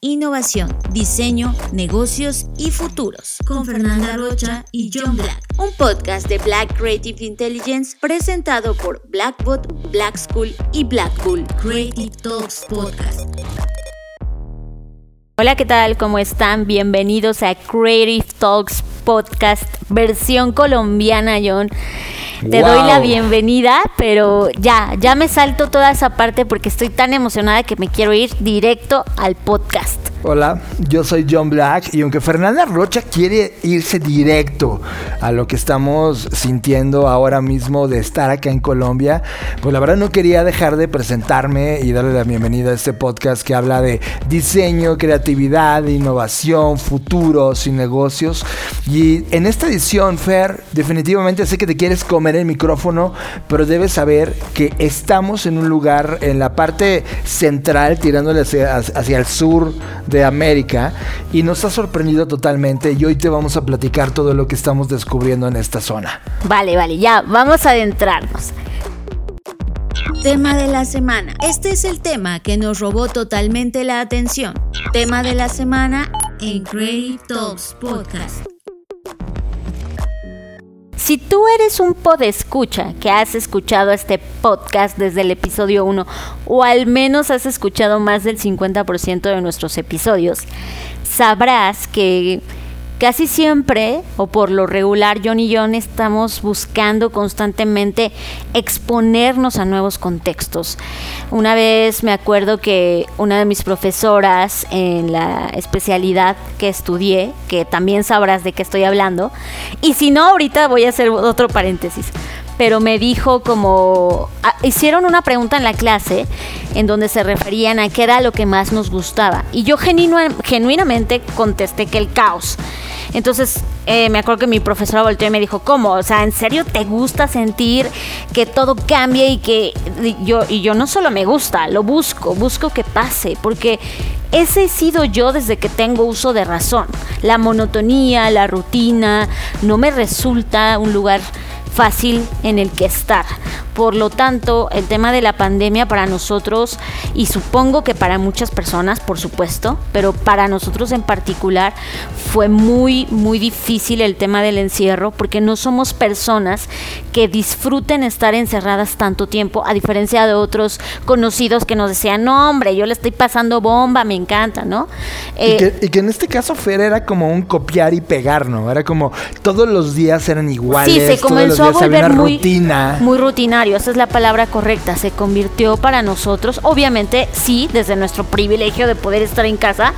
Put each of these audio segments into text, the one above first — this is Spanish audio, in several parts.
innovación, diseño, negocios y futuros. Con Fernanda Rocha y John Black. Un podcast de Black Creative Intelligence presentado por Blackbot, Black School y Blackpool. Creative Talks Podcast. Hola, ¿qué tal? ¿Cómo están? Bienvenidos a Creative Talks Podcast versión colombiana, John. Te doy la bienvenida, pero ya, ya me salto toda esa parte porque estoy tan emocionada que me quiero ir directo al podcast. Hola, yo soy John Black y aunque Fernanda Rocha quiere irse directo a lo que estamos sintiendo ahora mismo de estar acá en Colombia, pues la verdad no quería dejar de presentarme y darle la bienvenida a este podcast que habla de diseño, creatividad, innovación, futuros y negocios. Y en esta edición, Fer, definitivamente sé que te quieres comer el micrófono, pero debes saber que estamos en un lugar en la parte central, tirándole hacia, hacia el sur de América y nos ha sorprendido totalmente y hoy te vamos a platicar todo lo que estamos descubriendo en esta zona. Vale, vale, ya, vamos a adentrarnos. Tema de la semana. Este es el tema que nos robó totalmente la atención. Tema de la semana en Creative Talks Podcast. Si tú eres un podescucha que has escuchado este podcast desde el episodio 1 o al menos has escuchado más del 50% de nuestros episodios, sabrás que Casi siempre, o por lo regular, John y John estamos buscando constantemente exponernos a nuevos contextos. Una vez me acuerdo que una de mis profesoras en la especialidad que estudié, que también sabrás de qué estoy hablando, y si no, ahorita voy a hacer otro paréntesis pero me dijo como, ah, hicieron una pregunta en la clase en donde se referían a qué era lo que más nos gustaba. Y yo genuinamente contesté que el caos. Entonces eh, me acuerdo que mi profesora volteó y me dijo, ¿cómo? O sea, ¿en serio te gusta sentir que todo cambie y que yo, y yo no solo me gusta, lo busco, busco que pase, porque ese he sido yo desde que tengo uso de razón. La monotonía, la rutina, no me resulta un lugar fácil en el que estar. Por lo tanto, el tema de la pandemia para nosotros, y supongo que para muchas personas, por supuesto, pero para nosotros en particular, fue muy, muy difícil el tema del encierro, porque no somos personas que disfruten estar encerradas tanto tiempo, a diferencia de otros conocidos que nos decían, no, hombre, yo le estoy pasando bomba, me encanta, ¿no? y, que, y, que, en este caso, Fer, era como un copiar y pegar, ¿no? Era como todos los días eran iguales. Sí, se comenzó a volver muy, muy rutinario, esa es la palabra correcta, se convirtió para nosotros, obviamente sí, desde nuestro privilegio de poder estar en casa,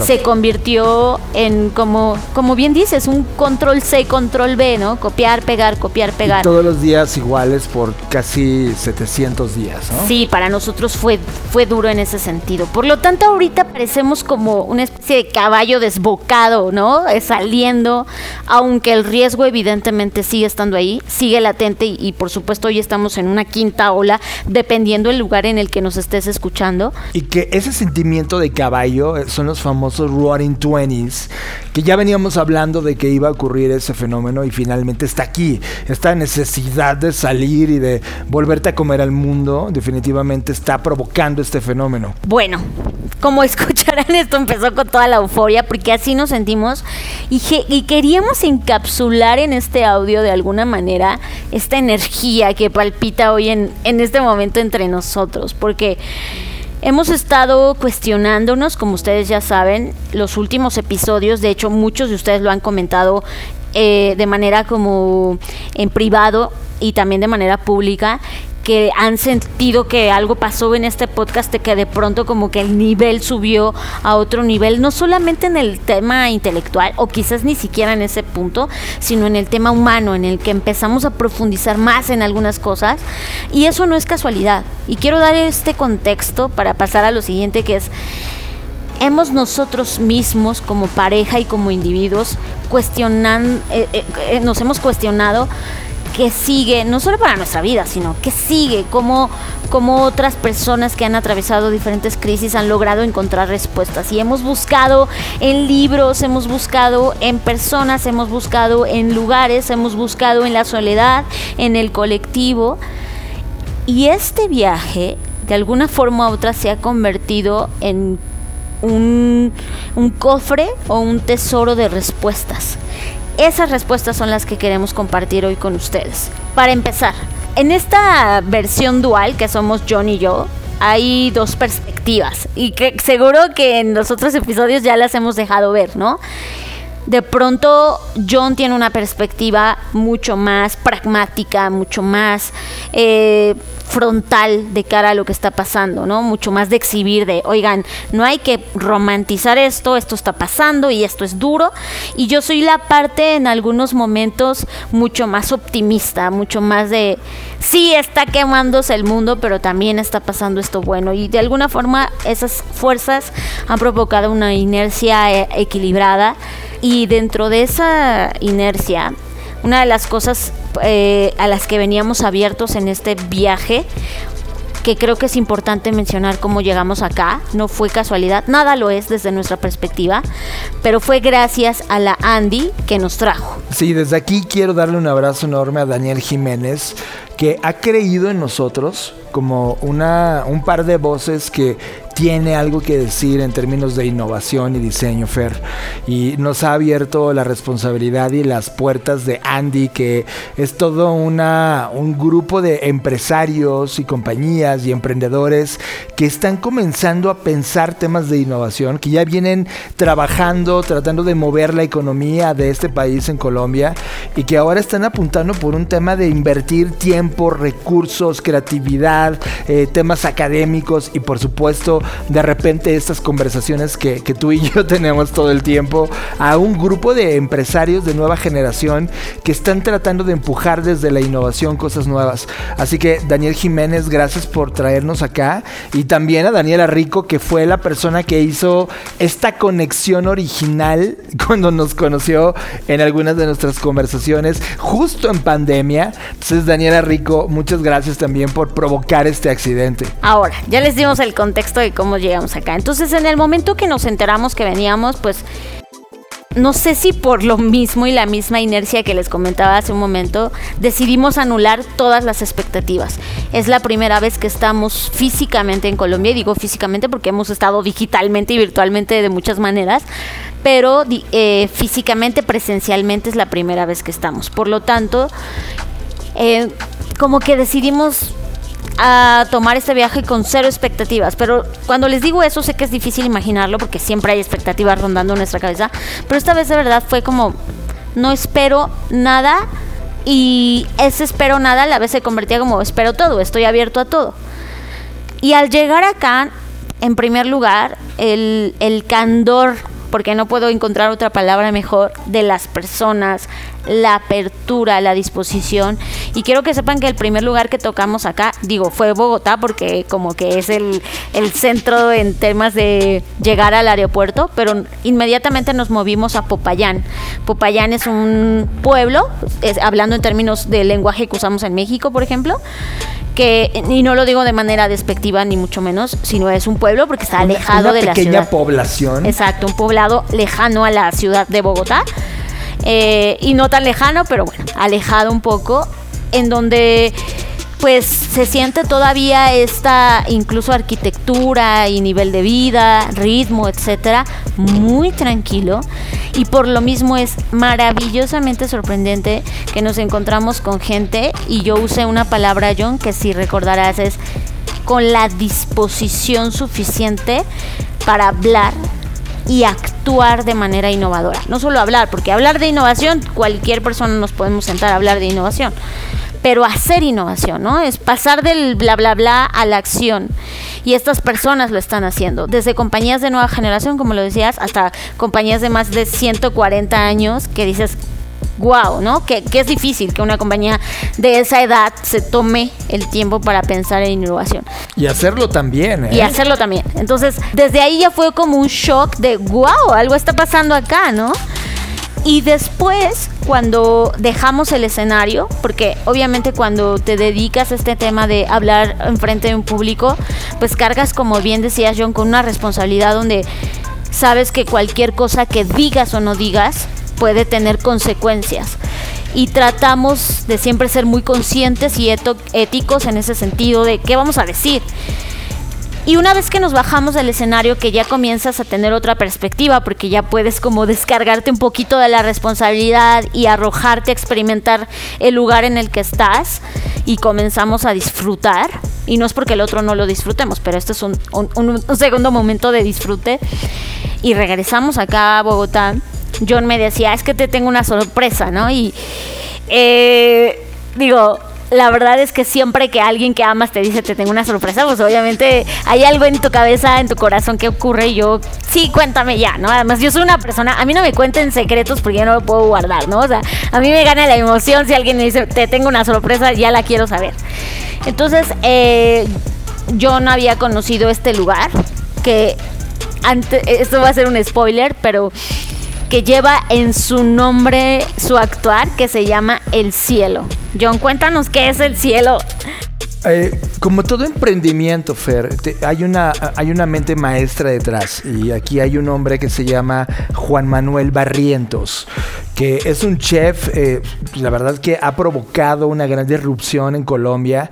se convirtió en como, como bien dices, un control C, control B, ¿no? Copiar, pegar, copiar, pegar. Y todos los días iguales por casi 700 días, ¿no? Sí, para nosotros fue, fue duro en ese sentido. Por lo tanto, ahorita parecemos como una especie de caballo desbocado, ¿no? Saliendo, aunque el riesgo evidentemente sigue estando ahí, sigue latente y, por supuesto hoy estamos en una quinta ola, dependiendo el lugar en el que nos estés escuchando. Y que ese sentimiento de caballo eh, son los famosos Roaring Twenties, que ya veníamos hablando de que iba a ocurrir ese fenómeno y finalmente está aquí. Esta necesidad de salir y de volverte a comer al mundo definitivamente está provocando este fenómeno. Bueno, como escucharán, esto empezó con toda la euforia porque así nos sentimos y, y queríamos encapsular en este audio de alguna manera esta energía que palpita hoy en, en este momento entre nosotros, porque hemos estado cuestionándonos, como ustedes ya saben, los últimos episodios, de hecho muchos de ustedes lo han comentado eh, de manera como en privado y también de manera pública que han sentido que algo pasó en este podcast de que de pronto como que el nivel subió a otro nivel, no solamente en el tema intelectual o quizás ni siquiera en ese punto, sino en el tema humano, en el que empezamos a profundizar más en algunas cosas y eso no es casualidad. Y quiero dar este contexto para pasar a lo siguiente que es hemos nosotros mismos como pareja y como individuos cuestionando, eh, eh, eh, nos hemos cuestionado qué sigue, no solo para nuestra vida, sino qué sigue, cómo, cómo otras personas que han atravesado diferentes crisis han logrado encontrar respuestas. Y hemos buscado en libros, hemos buscado en personas, hemos buscado en lugares, hemos buscado en la soledad, en el colectivo. Y este viaje, de alguna forma u otra, se ha convertido en un, un cofre o un tesoro de respuestas. Esas respuestas son las que queremos compartir hoy con ustedes. Para empezar, en esta versión dual que somos John y yo, hay dos perspectivas y que seguro que en los otros episodios ya las hemos dejado ver, ¿no? de pronto John tiene una perspectiva mucho más pragmática, mucho más eh, frontal de cara a lo que está pasando, ¿no? Mucho más de exhibir de, oigan, no hay que romantizar esto, esto está pasando y esto es duro. Y yo soy la parte en algunos momentos mucho más optimista, mucho más de, sí está quemándose el mundo, pero también está pasando esto bueno. Y de alguna forma esas fuerzas han provocado una inercia eh, equilibrada y dentro de esa inercia, una de las cosas eh, a las que veníamos abiertos en este viaje, que creo que es importante mencionar cómo llegamos acá, no fue casualidad, nada lo es desde nuestra perspectiva, pero fue gracias a la Andy que nos trajo. Sí, desde aquí quiero darle un abrazo enorme a Daniel Jiménez, que ha creído en nosotros como una, un par de voces que tiene algo que decir en términos de innovación y diseño, Fer. Y nos ha abierto la responsabilidad y las puertas de Andy, que es todo una, un grupo de empresarios y compañías y emprendedores que están comenzando a pensar temas de innovación, que ya vienen trabajando, tratando de mover la economía de este país en Colombia y que ahora están apuntando por un tema de invertir tiempo, recursos, creatividad, eh, temas académicos y por supuesto de repente estas conversaciones que, tú y yo tenemos todo el tiempo a un grupo de empresarios de nueva generación que están tratando de empujar desde la innovación cosas nuevas. Así que Daniel Jiménez, gracias por traernos acá y también a Daniela Rico que fue la persona que hizo esta conexión original cuando nos conoció en algunas de nuestras conversaciones justo en pandemia. Entonces Daniela Rico, muchas gracias también por provocar este accidente. Ahora, ya les dimos el contexto de cómo llegamos acá. Entonces, en el momento que nos enteramos que veníamos, pues no sé si por lo mismo y la misma inercia que les comentaba hace un momento, decidimos anular todas las expectativas. Es la primera vez que estamos físicamente en Colombia, y digo físicamente porque hemos estado digitalmente y virtualmente de muchas maneras, pero eh, físicamente, presencialmente es la primera vez que estamos. Por lo tanto, eh, como que decidimos a tomar este viaje con cero expectativas. Pero cuando les digo eso, sé que es difícil imaginarlo porque siempre hay expectativas rondando nuestra cabeza. Pero esta vez de verdad fue como, no espero nada y ese espero nada a la vez se convertía como espero todo, estoy abierto a todo. Y al llegar acá, en primer lugar, el, el candor porque no puedo encontrar otra palabra mejor, de las personas, la apertura, la disposición. Y quiero que sepan que el primer lugar que tocamos acá, digo, fue Bogotá, porque como que es el, centro en temas de llegar al aeropuerto, pero inmediatamente nos movimos a Popayán. Popayán es un pueblo, hablando en términos de lenguaje que usamos en México, por ejemplo, que, y no lo digo de manera despectiva ni mucho menos, sino es un pueblo porque está alejado de la ciudad. Una pequeña población. Exacto, un poblado lejano a la ciudad de Bogotá. Eh, y no tan lejano, pero bueno, alejado un poco, en donde pues se siente todavía esta incluso arquitectura y nivel de vida, ritmo, etcétera, muy tranquilo. Y por lo mismo es maravillosamente sorprendente que nos encontramos con gente y yo usé una palabra John que si recordarás es con la disposición suficiente para hablar y actuar de manera innovadora. No solo hablar, porque hablar de innovación, cualquier persona nos podemos sentar a hablar de innovación pero hacer innovación, ¿no? Es pasar del bla, bla, bla a la acción. Y estas personas lo están haciendo, desde compañías de nueva generación, como lo decías, hasta compañías de más de 140 años que dices, wow, ¿no? Que, que, es difícil que una compañía de esa edad se tome el tiempo para pensar en innovación. Y hacerlo también, ¿eh? Y hacerlo también. Entonces, desde ahí ya fue como un shock de, wow, algo está pasando acá, ¿no? Y después, cuando dejamos el escenario, porque obviamente cuando te dedicas a este tema de hablar enfrente de un público, pues cargas, como bien decías John, con una responsabilidad donde sabes que cualquier cosa que digas o no digas puede tener consecuencias. Y tratamos de siempre ser muy conscientes y éticos en ese sentido de qué vamos a decir. Y una vez que nos bajamos del escenario, que ya comienzas a tener otra perspectiva, porque ya puedes como descargarte un poquito de la responsabilidad y arrojarte a experimentar el lugar en el que estás y comenzamos a disfrutar. Y no es porque el otro no lo disfrutemos, pero este es un, segundo momento de disfrute. Y regresamos acá a Bogotá. John me decía, es que te tengo una sorpresa, ¿no? Y eh, digo, la verdad es que siempre que alguien que amas te dice te tengo una sorpresa, pues obviamente hay algo en tu cabeza, en tu corazón que ocurre y yo, sí, cuéntame ya, ¿no? Además, yo soy una persona, a mí no me cuenten secretos porque ya no lo puedo guardar, ¿no? O sea, a mí me gana la emoción si alguien me dice te tengo una sorpresa, ya la quiero saber. Entonces, eh, yo no había conocido este lugar, que antes, esto va a ser un spoiler, pero que lleva en su nombre su actuar, que se llama El Cielo. John, cuéntanos qué es el cielo. Eh, como todo emprendimiento, Fer, hay, una, hay una mente maestra detrás. Y aquí hay un hombre que se llama Juan Manuel Barrientos, que es un chef, eh, la verdad que ha provocado una gran disrupción en Colombia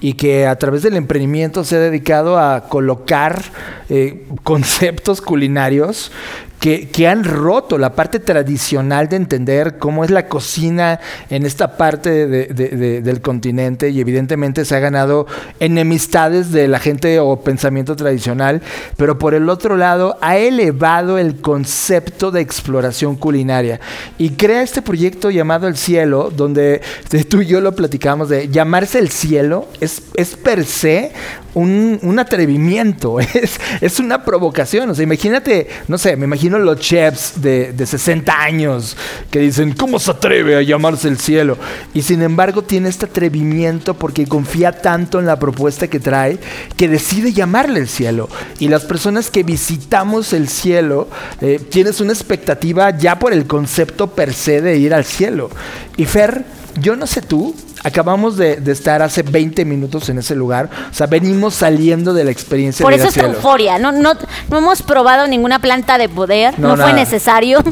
y que a través del emprendimiento se ha dedicado a colocar eh, conceptos culinarios que, han roto la parte tradicional de entender cómo es la cocina en esta parte del continente y evidentemente se ha ganado enemistades de la gente o pensamiento tradicional, pero por el otro lado ha elevado el concepto de exploración culinaria y crea este proyecto llamado El Cielo, donde tú y yo lo platicamos de llamarse El Cielo es, es per se un, atrevimiento, es, es, una provocación. O sea, imagínate, no sé, me imagino los chefs de, de 60 años que dicen, ¿cómo se atreve a llamarse el cielo? Y sin embargo tiene este atrevimiento porque confía tanto en la propuesta que trae que decide llamarle el cielo. Y las personas que visitamos el cielo, eh, tienes una expectativa ya por el concepto per se de ir al cielo. Y Fer, yo no sé tú, acabamos de, estar hace 20 minutos en ese lugar. O sea, venimos saliendo de la experiencia. Por eso es euforia. No, no, no hemos probado ninguna planta de poder. No, fue necesario.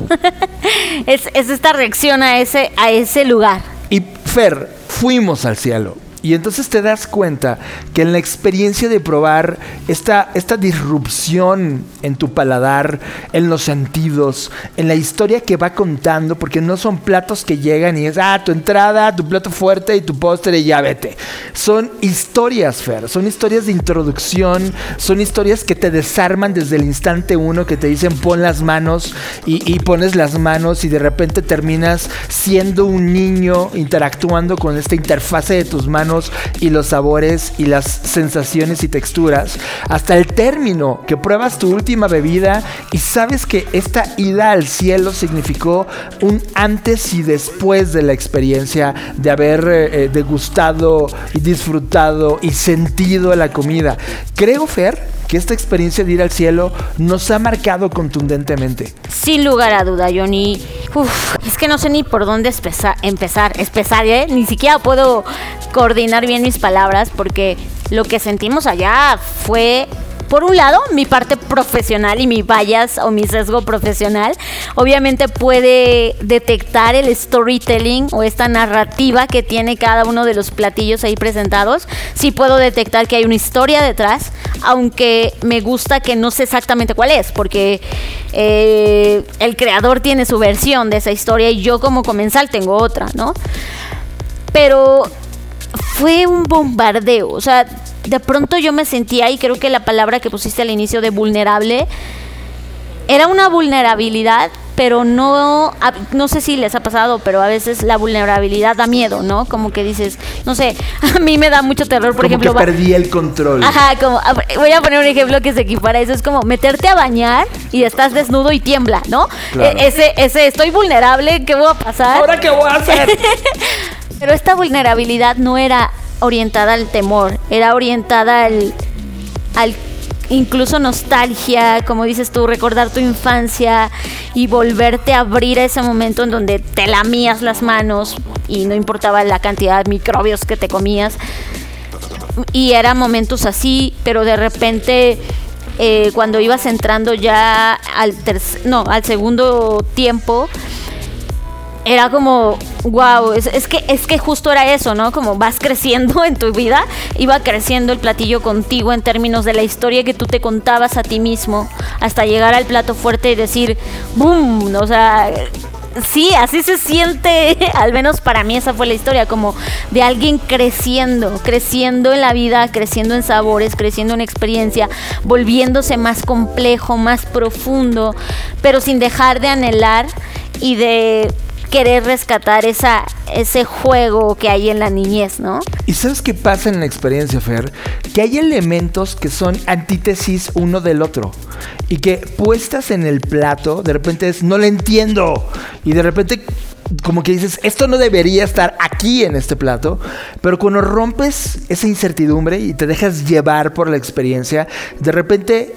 es, es, esta reacción a ese, a ese lugar. Y Fer, fuimos al cielo. Y entonces te das cuenta que en la experiencia de probar esta, esta disrupción en tu paladar, en los sentidos, en la historia que va contando, porque no son platos que llegan y es, ah, tu entrada, tu plato fuerte y tu postre y ya vete. Son historias, Fer, son historias de introducción, son historias que te desarman desde el instante uno, que te dicen pon las manos y, y pones las manos y de repente terminas siendo un niño interactuando con esta interfase de tus manos y los sabores y las sensaciones y texturas, hasta el término que pruebas tu última bebida y sabes que esta ida al cielo significó un antes y después de la experiencia de haber eh, eh, degustado y disfrutado y sentido la comida. Creo, Fer, que esta experiencia de ir al cielo nos ha marcado contundentemente. Sin lugar a duda, Johnny. es que no sé ni por dónde empezar, empezar, empezar ¿eh? Ni siquiera puedo coordinar bien mis palabras porque lo que sentimos allá fue por un lado, mi parte profesional y mi bias o mi sesgo profesional, obviamente puede detectar el storytelling o esta narrativa que tiene cada uno de los platillos ahí presentados. Sí puedo detectar que hay una historia detrás, aunque me gusta que no sé exactamente cuál es, porque eh, el creador tiene su versión de esa historia y yo como comensal tengo otra, ¿no? Pero fue un bombardeo, o sea, de pronto yo me sentía, y creo que la palabra que pusiste al inicio de vulnerable, era una vulnerabilidad, pero no, no sé si les ha pasado, pero a veces la vulnerabilidad da miedo, ¿no? Como que dices, no sé, a mí me da mucho terror, por ejemplo. Que perdí el control. Ajá, como, voy a poner un ejemplo que se equipara eso, es como meterte a bañar y estás desnudo y tiembla, ¿no? E, ese, ese, estoy vulnerable, ¿qué voy a pasar? ¿Ahora qué voy a hacer? pero esta vulnerabilidad no era orientada al temor, era orientada al, al incluso nostalgia, como dices tú, recordar tu infancia y volverte a abrir a ese momento en donde te lamías las manos y no importaba la cantidad de microbios que te comías. Y eran momentos así, pero de repente eh, cuando ibas entrando ya al, no, al segundo tiempo, era como, wow, es, es, que, es que justo era eso, ¿no? Como vas creciendo en tu vida, iba creciendo el platillo contigo en términos de la historia que tú te contabas a ti mismo, hasta llegar al plato fuerte y decir, ¡boom! O sea, sí, así se siente, al menos para mí esa fue la historia, como de alguien creciendo, creciendo en la vida, creciendo en sabores, creciendo en experiencia, volviéndose más complejo, más profundo, pero sin dejar de anhelar y de querer rescatar esa, ese juego que hay en la niñez, ¿no? ¿Y sabes qué pasa en la experiencia, Fer? Que hay elementos que son antítesis uno del otro. Y que puestas en el plato, de repente es, no lo entiendo. Y de repente como que dices, esto no debería estar aquí en este plato, pero cuando rompes esa incertidumbre y te dejas llevar por la experiencia, de repente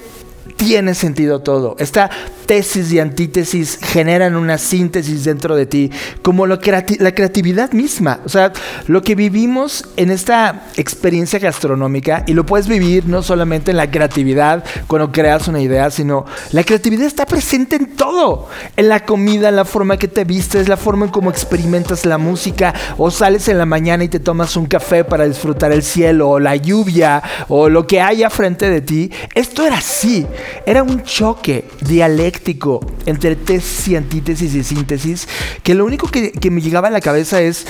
tiene sentido todo. Esta tesis y antítesis generan una síntesis dentro de ti, como la creatividad misma. O sea, lo que vivimos en esta experiencia gastronómica, y lo puedes vivir no solamente en la creatividad cuando creas una idea, sino la creatividad está presente en todo. En la comida, en la forma que te vistes, la forma en cómo experimentas la música, o sales en la mañana y te tomas un café para disfrutar el cielo, o la lluvia, o lo que haya frente de ti. Esto era así. Era un choque dialéctico entre tesis y antítesis y síntesis que lo único que, me llegaba a la cabeza es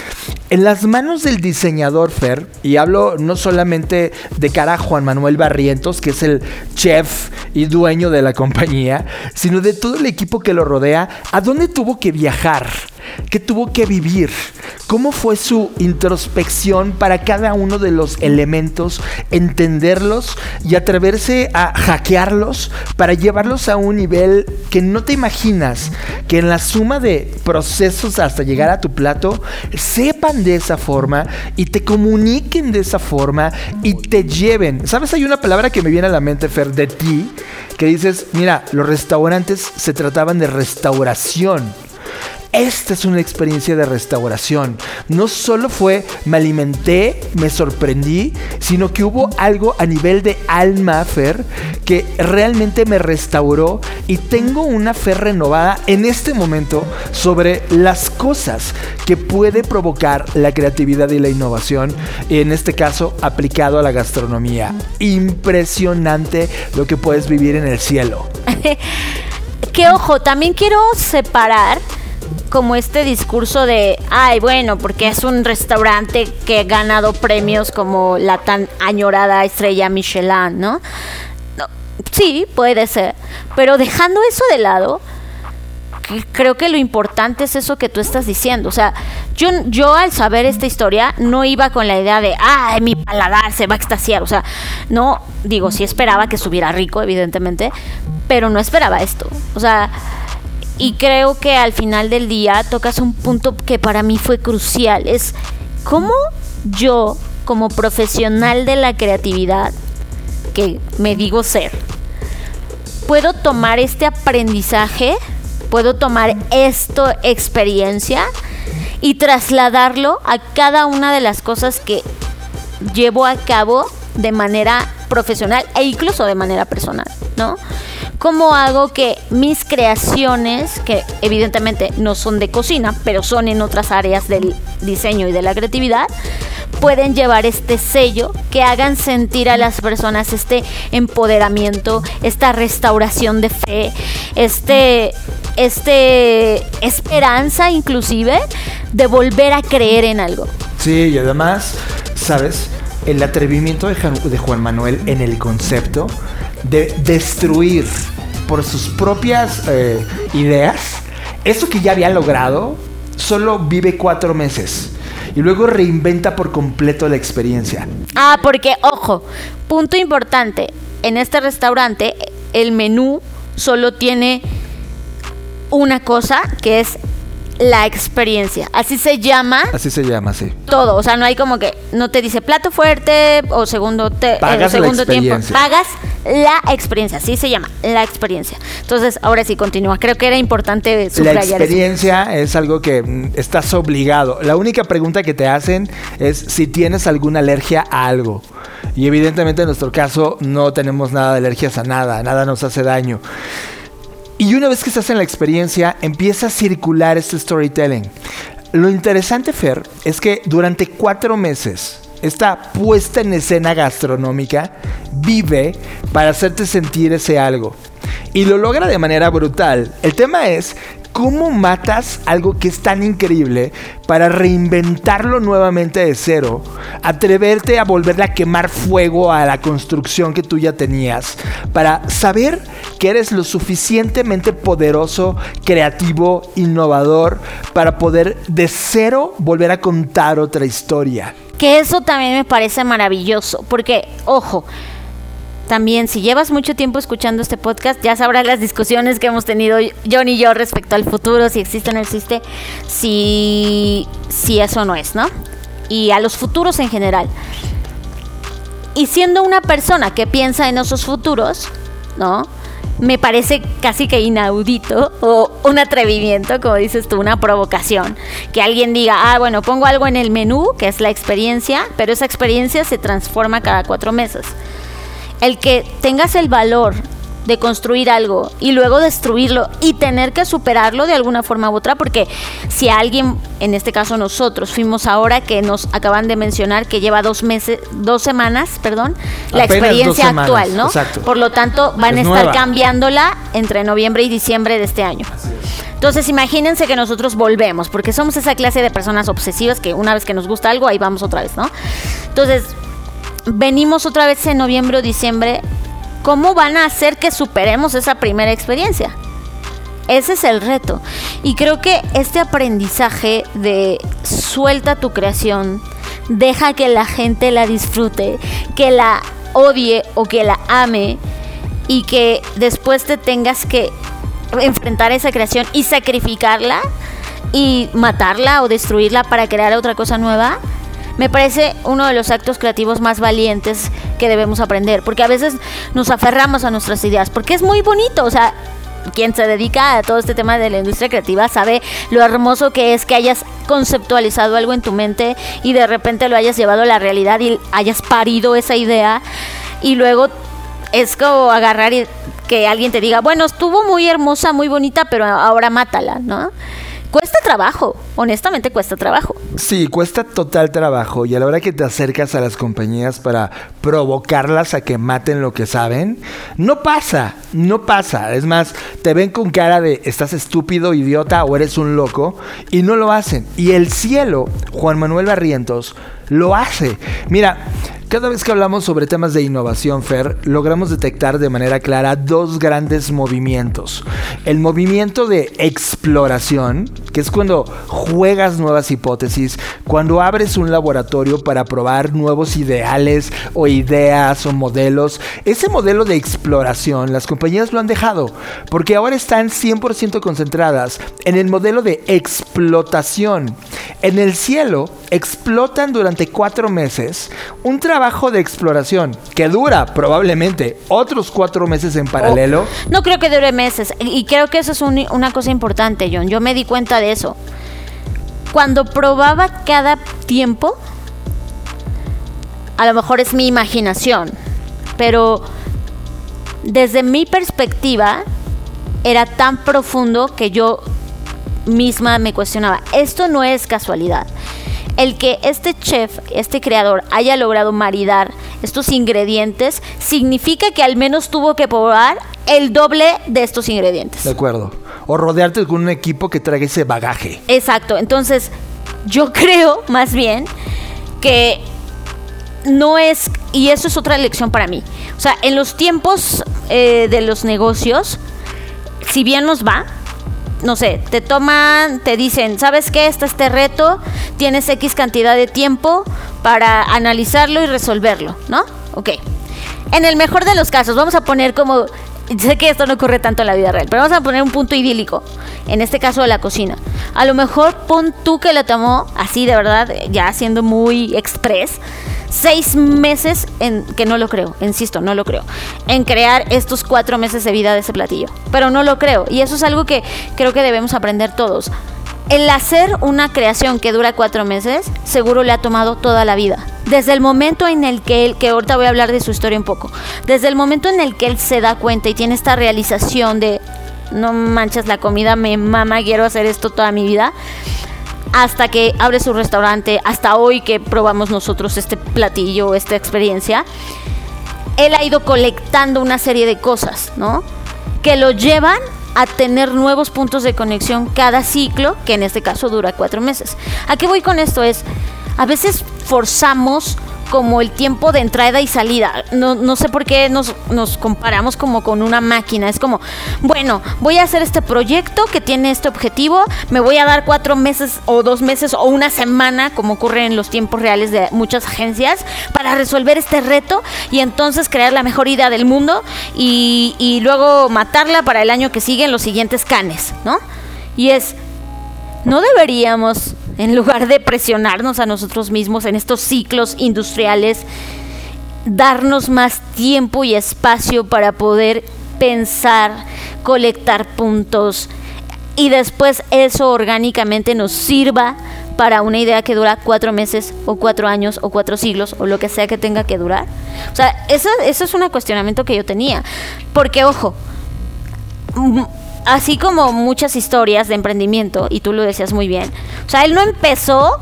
en las manos del diseñador Fer, y hablo no solamente de cara a Juan Manuel Barrientos, que es el chef y dueño de la compañía, sino de todo el equipo que lo rodea, ¿a dónde tuvo que viajar? ¿Qué tuvo que vivir? ¿Cómo fue su introspección para cada uno de los elementos, entenderlos y atreverse a hackearlos para llevarlos a un nivel que no te imaginas? Que en la suma de procesos hasta llegar a tu plato, sepan de esa forma y te comuniquen de esa forma y te lleven. ¿Sabes? Hay una palabra que me viene a la mente, Fer, de ti, que dices, mira, los restaurantes se trataban de restauración esta es una experiencia de restauración. No solo fue me alimenté, me sorprendí, sino que hubo algo a nivel de alma, Fer, que realmente me restauró y tengo una fe renovada en este momento sobre las cosas que puede provocar la creatividad y la innovación, en este caso aplicado a la gastronomía. Impresionante lo que puedes vivir en el cielo. que ojo, también quiero separar como este discurso de, ay, bueno, porque es un restaurante que ha ganado premios como la tan añorada estrella Michelin, ¿no? sí, puede ser, pero dejando eso de lado, creo que lo importante es eso que tú estás diciendo. O sea, yo, yo al saber esta historia no iba con la idea de, ay, mi paladar se va a extasiar. O sea, no, digo, sí esperaba que estuviera rico, evidentemente, pero no esperaba esto. O sea, y creo que al final del día tocas un punto que para mí fue crucial. Es cómo yo, como profesional de la creatividad, que me digo ser, puedo tomar este aprendizaje, puedo tomar esto experiencia y trasladarlo a cada una de las cosas que llevo a cabo de manera profesional e incluso de manera personal, ¿no? ¿Cómo hago que mis creaciones, que evidentemente no son de cocina, pero son en otras áreas del diseño y de la creatividad, pueden llevar este sello que hagan sentir a las personas este empoderamiento, esta restauración de fe, este, este esperanza inclusive de volver a creer en algo. Sí, y además, ¿sabes? El atrevimiento de Juan Manuel en el concepto de destruir por sus propias eh, ideas eso que ya había logrado, solo vive cuatro meses. Y luego reinventa por completo la experiencia. Ah, porque, ojo, punto importante. En este restaurante, el menú solo tiene una cosa que es la experiencia. Así se llama. Así se llama, sí. Todo. O sea, no hay como que no te dice plato fuerte o segundo, te, Pagas segundo tiempo. Pagas la experiencia, así se llama, la experiencia. Entonces, ahora sí continúa. Creo que era importante subrayar La experiencia es algo que mm, estás obligado. La única pregunta que te hacen es si tienes alguna alergia a algo. Y evidentemente en nuestro caso no tenemos nada de alergias a nada, nada nos hace daño. Y una vez que estás en la experiencia, empieza a circular este storytelling. Lo interesante, Fer, es que durante cuatro meses, esta puesta en escena gastronómica vive para hacerte sentir ese algo. Y lo logra de manera brutal. El tema es ¿Cómo matas algo que es tan increíble para reinventarlo nuevamente de cero? Atreverte a volverle a quemar fuego a la construcción que tú ya tenías. Para saber que eres lo suficientemente poderoso, creativo, innovador, para poder de cero volver a contar otra historia. Que eso también me parece maravilloso. Porque, ojo, también, si llevas mucho tiempo escuchando este podcast, ya sabrás las discusiones que hemos tenido John y yo respecto al futuro, si existe o no existe, si, si eso no es, ¿no? Y a los futuros en general. Y siendo una persona que piensa en esos futuros, ¿no? Me parece casi que inaudito o un atrevimiento, como dices tú, una provocación. Que alguien diga, ah, bueno, pongo algo en el menú, que es la experiencia, pero esa experiencia se transforma cada cuatro meses el que tengas el valor de construir algo y luego destruirlo y tener que superarlo de alguna forma u otra, porque si alguien, en este caso nosotros, fuimos ahora que nos acaban de mencionar que lleva dos meses, dos semanas, perdón, la experiencia actual, ¿no? Por lo tanto, van a estar cambiándola entre noviembre y diciembre de este año. Entonces imagínense que nosotros volvemos, porque somos esa clase de personas obsesivas que una vez que nos gusta algo, ahí vamos otra vez, ¿no? Entonces, venimos otra vez en noviembre o diciembre, ¿cómo van a hacer que superemos esa primera experiencia? Ese es el reto. Y creo que este aprendizaje de suelta tu creación, deja que la gente la disfrute, que la odie o que la ame y que después te tengas que enfrentar esa creación y sacrificarla y matarla o destruirla para crear otra cosa nueva, me parece uno de los actos creativos más valientes que debemos aprender, porque a veces nos aferramos a nuestras ideas, porque es muy bonito, o sea, quien se dedica a todo este tema de la industria creativa sabe lo hermoso que es que hayas conceptualizado algo en tu mente y de repente lo hayas llevado a la realidad y hayas parido esa idea y luego es como agarrar y que alguien te diga, bueno, estuvo muy hermosa, muy bonita, pero ahora mátala, ¿no? cuesta trabajo, honestamente cuesta trabajo. Sí, cuesta total trabajo y a la hora que te acercas a las compañías para provocarlas a que maten lo que saben, no pasa, no pasa. Es más, te ven con cara de estás estúpido, idiota o eres un loco y no lo hacen. Y el cielo, Juan Manuel Barrientos, lo hace. Mira, cada vez que hablamos sobre temas de innovación, Fer, logramos detectar de manera clara dos grandes movimientos. El movimiento de exploración, que es cuando juegas nuevas hipótesis, cuando abres un laboratorio para probar nuevos ideales o ideas o modelos. Ese modelo de exploración, las compañías lo han dejado, porque ahora están 100% concentradas en el modelo de explotación. En el cielo, explotan durante cuatro meses un trabajo de exploración que dura probablemente otros cuatro meses en paralelo. Oh, no creo que dure meses. Y creo que eso es una cosa importante, John. Yo me di cuenta de eso. Cuando probaba cada tiempo, a lo mejor es mi imaginación, pero desde mi perspectiva era tan profundo que yo misma me cuestionaba, esto no es casualidad el que este chef, este creador, haya logrado maridar estos ingredientes, significa que al menos tuvo que probar el doble de estos ingredientes. De acuerdo. O rodearte con un equipo que traiga ese bagaje. Exacto. Entonces, yo creo más bien que no es, y eso es otra lección para mí. O sea, en los tiempos eh, de los negocios, si bien nos va, no sé, te toman, te dicen, ¿sabes qué? Está este reto, tienes X cantidad de tiempo para analizarlo y resolverlo, ¿no? Ok. En el mejor de los casos, vamos a poner como, sé que esto no ocurre tanto en la vida real, pero vamos a poner un punto idílico, en este caso de la cocina. A lo mejor pon tú que la tomó así de verdad, ya siendo muy express, seis meses en que no lo creo, insisto, no lo creo, en crear estos cuatro meses de vida de ese platillo. Pero no lo creo. Y eso es algo que creo que debemos aprender todos. El hacer una creación que dura cuatro meses, seguro le ha tomado toda la vida. Desde el momento en el que él, que ahorita voy a hablar de su historia un poco, desde el momento en el que él se da cuenta y tiene esta realización de, no manches la comida, me mama, quiero hacer esto toda mi vida, hasta que abre su restaurante, hasta hoy que probamos nosotros este platillo, esta experiencia, él ha ido colectando una serie de cosas, ¿no? Que lo llevan a tener nuevos puntos de conexión cada ciclo, que en este caso dura cuatro meses. ¿A qué voy con esto? Es, a veces forzamos como el tiempo de entrada y salida. No, sé por qué nos, nos, comparamos como con una máquina. Es como, bueno, voy a hacer este proyecto que tiene este objetivo, me voy a dar cuatro meses o dos meses o una semana, como ocurre en los tiempos reales de muchas agencias, para resolver este reto y entonces crear la mejor idea del mundo y, y luego matarla para el año que sigue en los siguientes canes, ¿no? Y es, no deberíamos en lugar de presionarnos a nosotros mismos en estos ciclos industriales, darnos más tiempo y espacio para poder pensar, colectar puntos y después eso orgánicamente nos sirva para una idea que dura cuatro meses o cuatro años o cuatro siglos o lo que sea que tenga que durar. O sea, eso, es un cuestionamiento que yo tenía. Porque, ojo, así como muchas historias de emprendimiento, y tú lo decías muy bien, o sea, él no empezó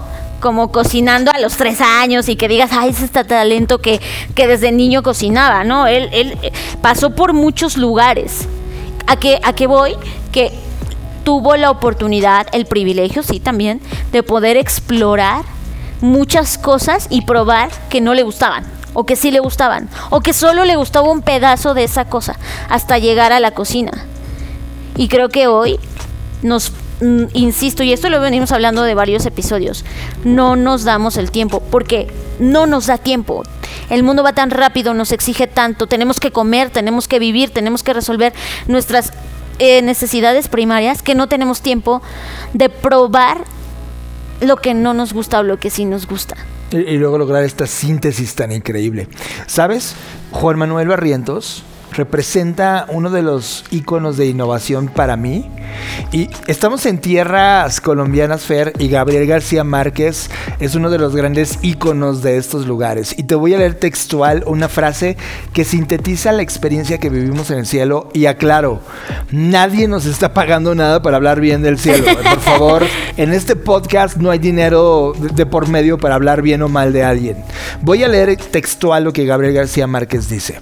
como cocinando a los tres años y que digas, ay, ese este talento que, que desde niño cocinaba, ¿no? Él, él eh, pasó por muchos lugares. ¿A qué, ¿A qué voy? Que tuvo la oportunidad, el privilegio, sí, también, de poder explorar muchas cosas y probar que no le gustaban, o que sí le gustaban, o que solo le gustaba un pedazo de esa cosa, hasta llegar a la cocina. Y creo que hoy nos, mm, insisto, y esto lo venimos hablando de varios episodios, no nos damos el tiempo, porque no nos da tiempo. El mundo va tan rápido, nos exige tanto, tenemos que comer, tenemos que vivir, tenemos que resolver nuestras eh, necesidades primarias que no tenemos tiempo de probar lo que no nos gusta o lo que sí nos gusta. Y, y luego lograr esta síntesis tan increíble. ¿Sabes? Juan Manuel Barrientos representa uno de los iconos de innovación para mí. Y estamos en tierras colombianas, Fer, y Gabriel García Márquez es uno de los grandes iconos de estos lugares. Y te voy a leer textual una frase que sintetiza la experiencia que vivimos en el cielo. Y aclaro, nadie nos está pagando nada para hablar bien del cielo. Por favor, en este podcast no hay dinero de por medio para hablar bien o mal de alguien. Voy a leer textual lo que Gabriel García Márquez dice.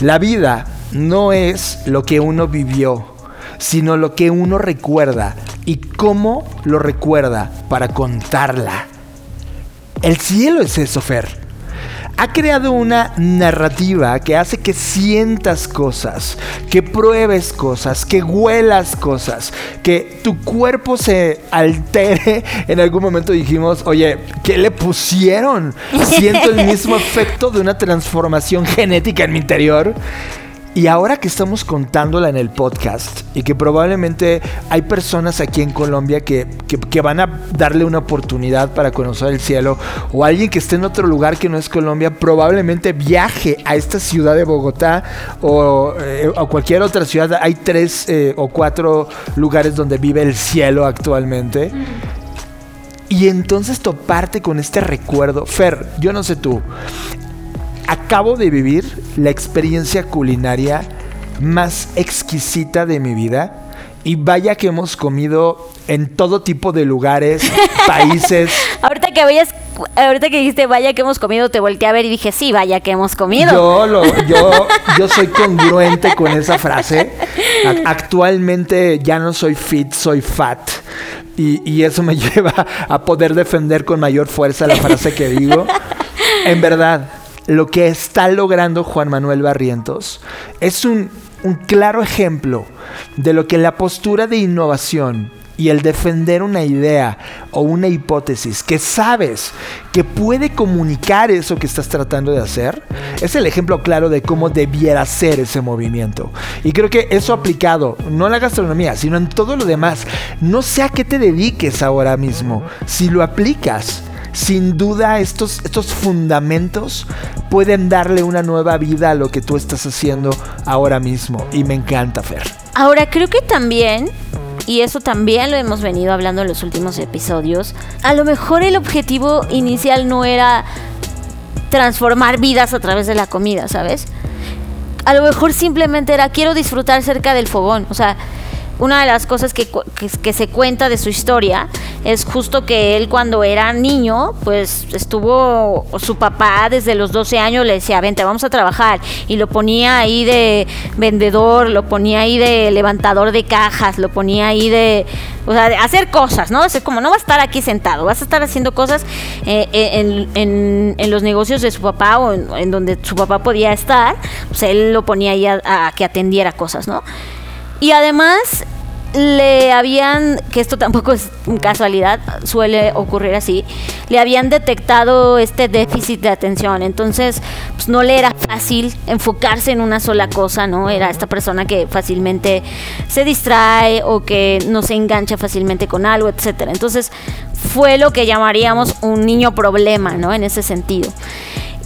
La vida no es lo que uno vivió, sino lo que uno recuerda. Y cómo lo recuerda para contarla. El cielo es eso, Fer ha creado una narrativa que hace que sientas cosas, que pruebes cosas, que huelas cosas, que tu cuerpo se altere. En algún momento dijimos, oye, ¿qué le pusieron? Siento el mismo efecto de una transformación genética en mi interior. Y ahora que estamos contándola en el podcast y que probablemente hay personas aquí en Colombia que, van a darle una oportunidad para conocer el cielo o alguien que esté en otro lugar que no es Colombia, probablemente viaje a esta ciudad de Bogotá o, eh, cualquier otra ciudad. Hay tres eh, o cuatro lugares donde vive el cielo actualmente. Y entonces toparte con este recuerdo. Fer, yo no sé tú, acabo de vivir la experiencia culinaria más exquisita de mi vida. Y vaya que hemos comido en todo tipo de lugares, países. ahorita que vayas, ahorita que dijiste vaya que hemos comido, te volteé a ver y dije, sí, vaya que hemos comido. Yo, lo, yo, yo soy congruente con esa frase. Actualmente ya no soy fit, soy fat. Y, y eso me lleva a poder defender con mayor fuerza la frase que digo. En verdad, lo que está logrando Juan Manuel Barrientos es un, claro ejemplo de lo que la postura de innovación y el defender una idea o una hipótesis que sabes que puede comunicar eso que estás tratando de hacer, es el ejemplo claro de cómo debiera ser ese movimiento. Y creo que eso aplicado, no en la gastronomía, sino en todo lo demás, no sé a qué te dediques ahora mismo, si lo aplicas sin duda estos, estos fundamentos pueden darle una nueva vida a lo que tú estás haciendo ahora mismo. Y me encanta, Fer. Ahora, creo que también y eso también lo hemos venido hablando en los últimos episodios, a lo mejor el objetivo inicial no era transformar vidas a través de la comida, ¿sabes? A lo mejor simplemente era quiero disfrutar cerca del fogón, o sea, una de las cosas que, que, se cuenta de su historia es justo que él cuando era niño, pues estuvo su papá desde los 12 años, le decía, vente, vamos a trabajar. Y lo ponía ahí de vendedor, lo ponía ahí de levantador de cajas, lo ponía ahí de, o sea, de hacer cosas, ¿no? O como no va a estar aquí sentado, vas a estar haciendo cosas eh, eh, en, en, los negocios de su papá o en, donde su papá podía estar, pues él lo ponía ahí a, a que atendiera cosas, ¿no? Y además le habían, que esto tampoco es casualidad, suele ocurrir así, le habían detectado este déficit de atención, entonces pues, no le era fácil enfocarse en una sola cosa, ¿no? Era esta persona que fácilmente se distrae o que no se engancha fácilmente con algo, etcétera. Entonces fue lo que llamaríamos un niño problema, ¿no? En ese sentido.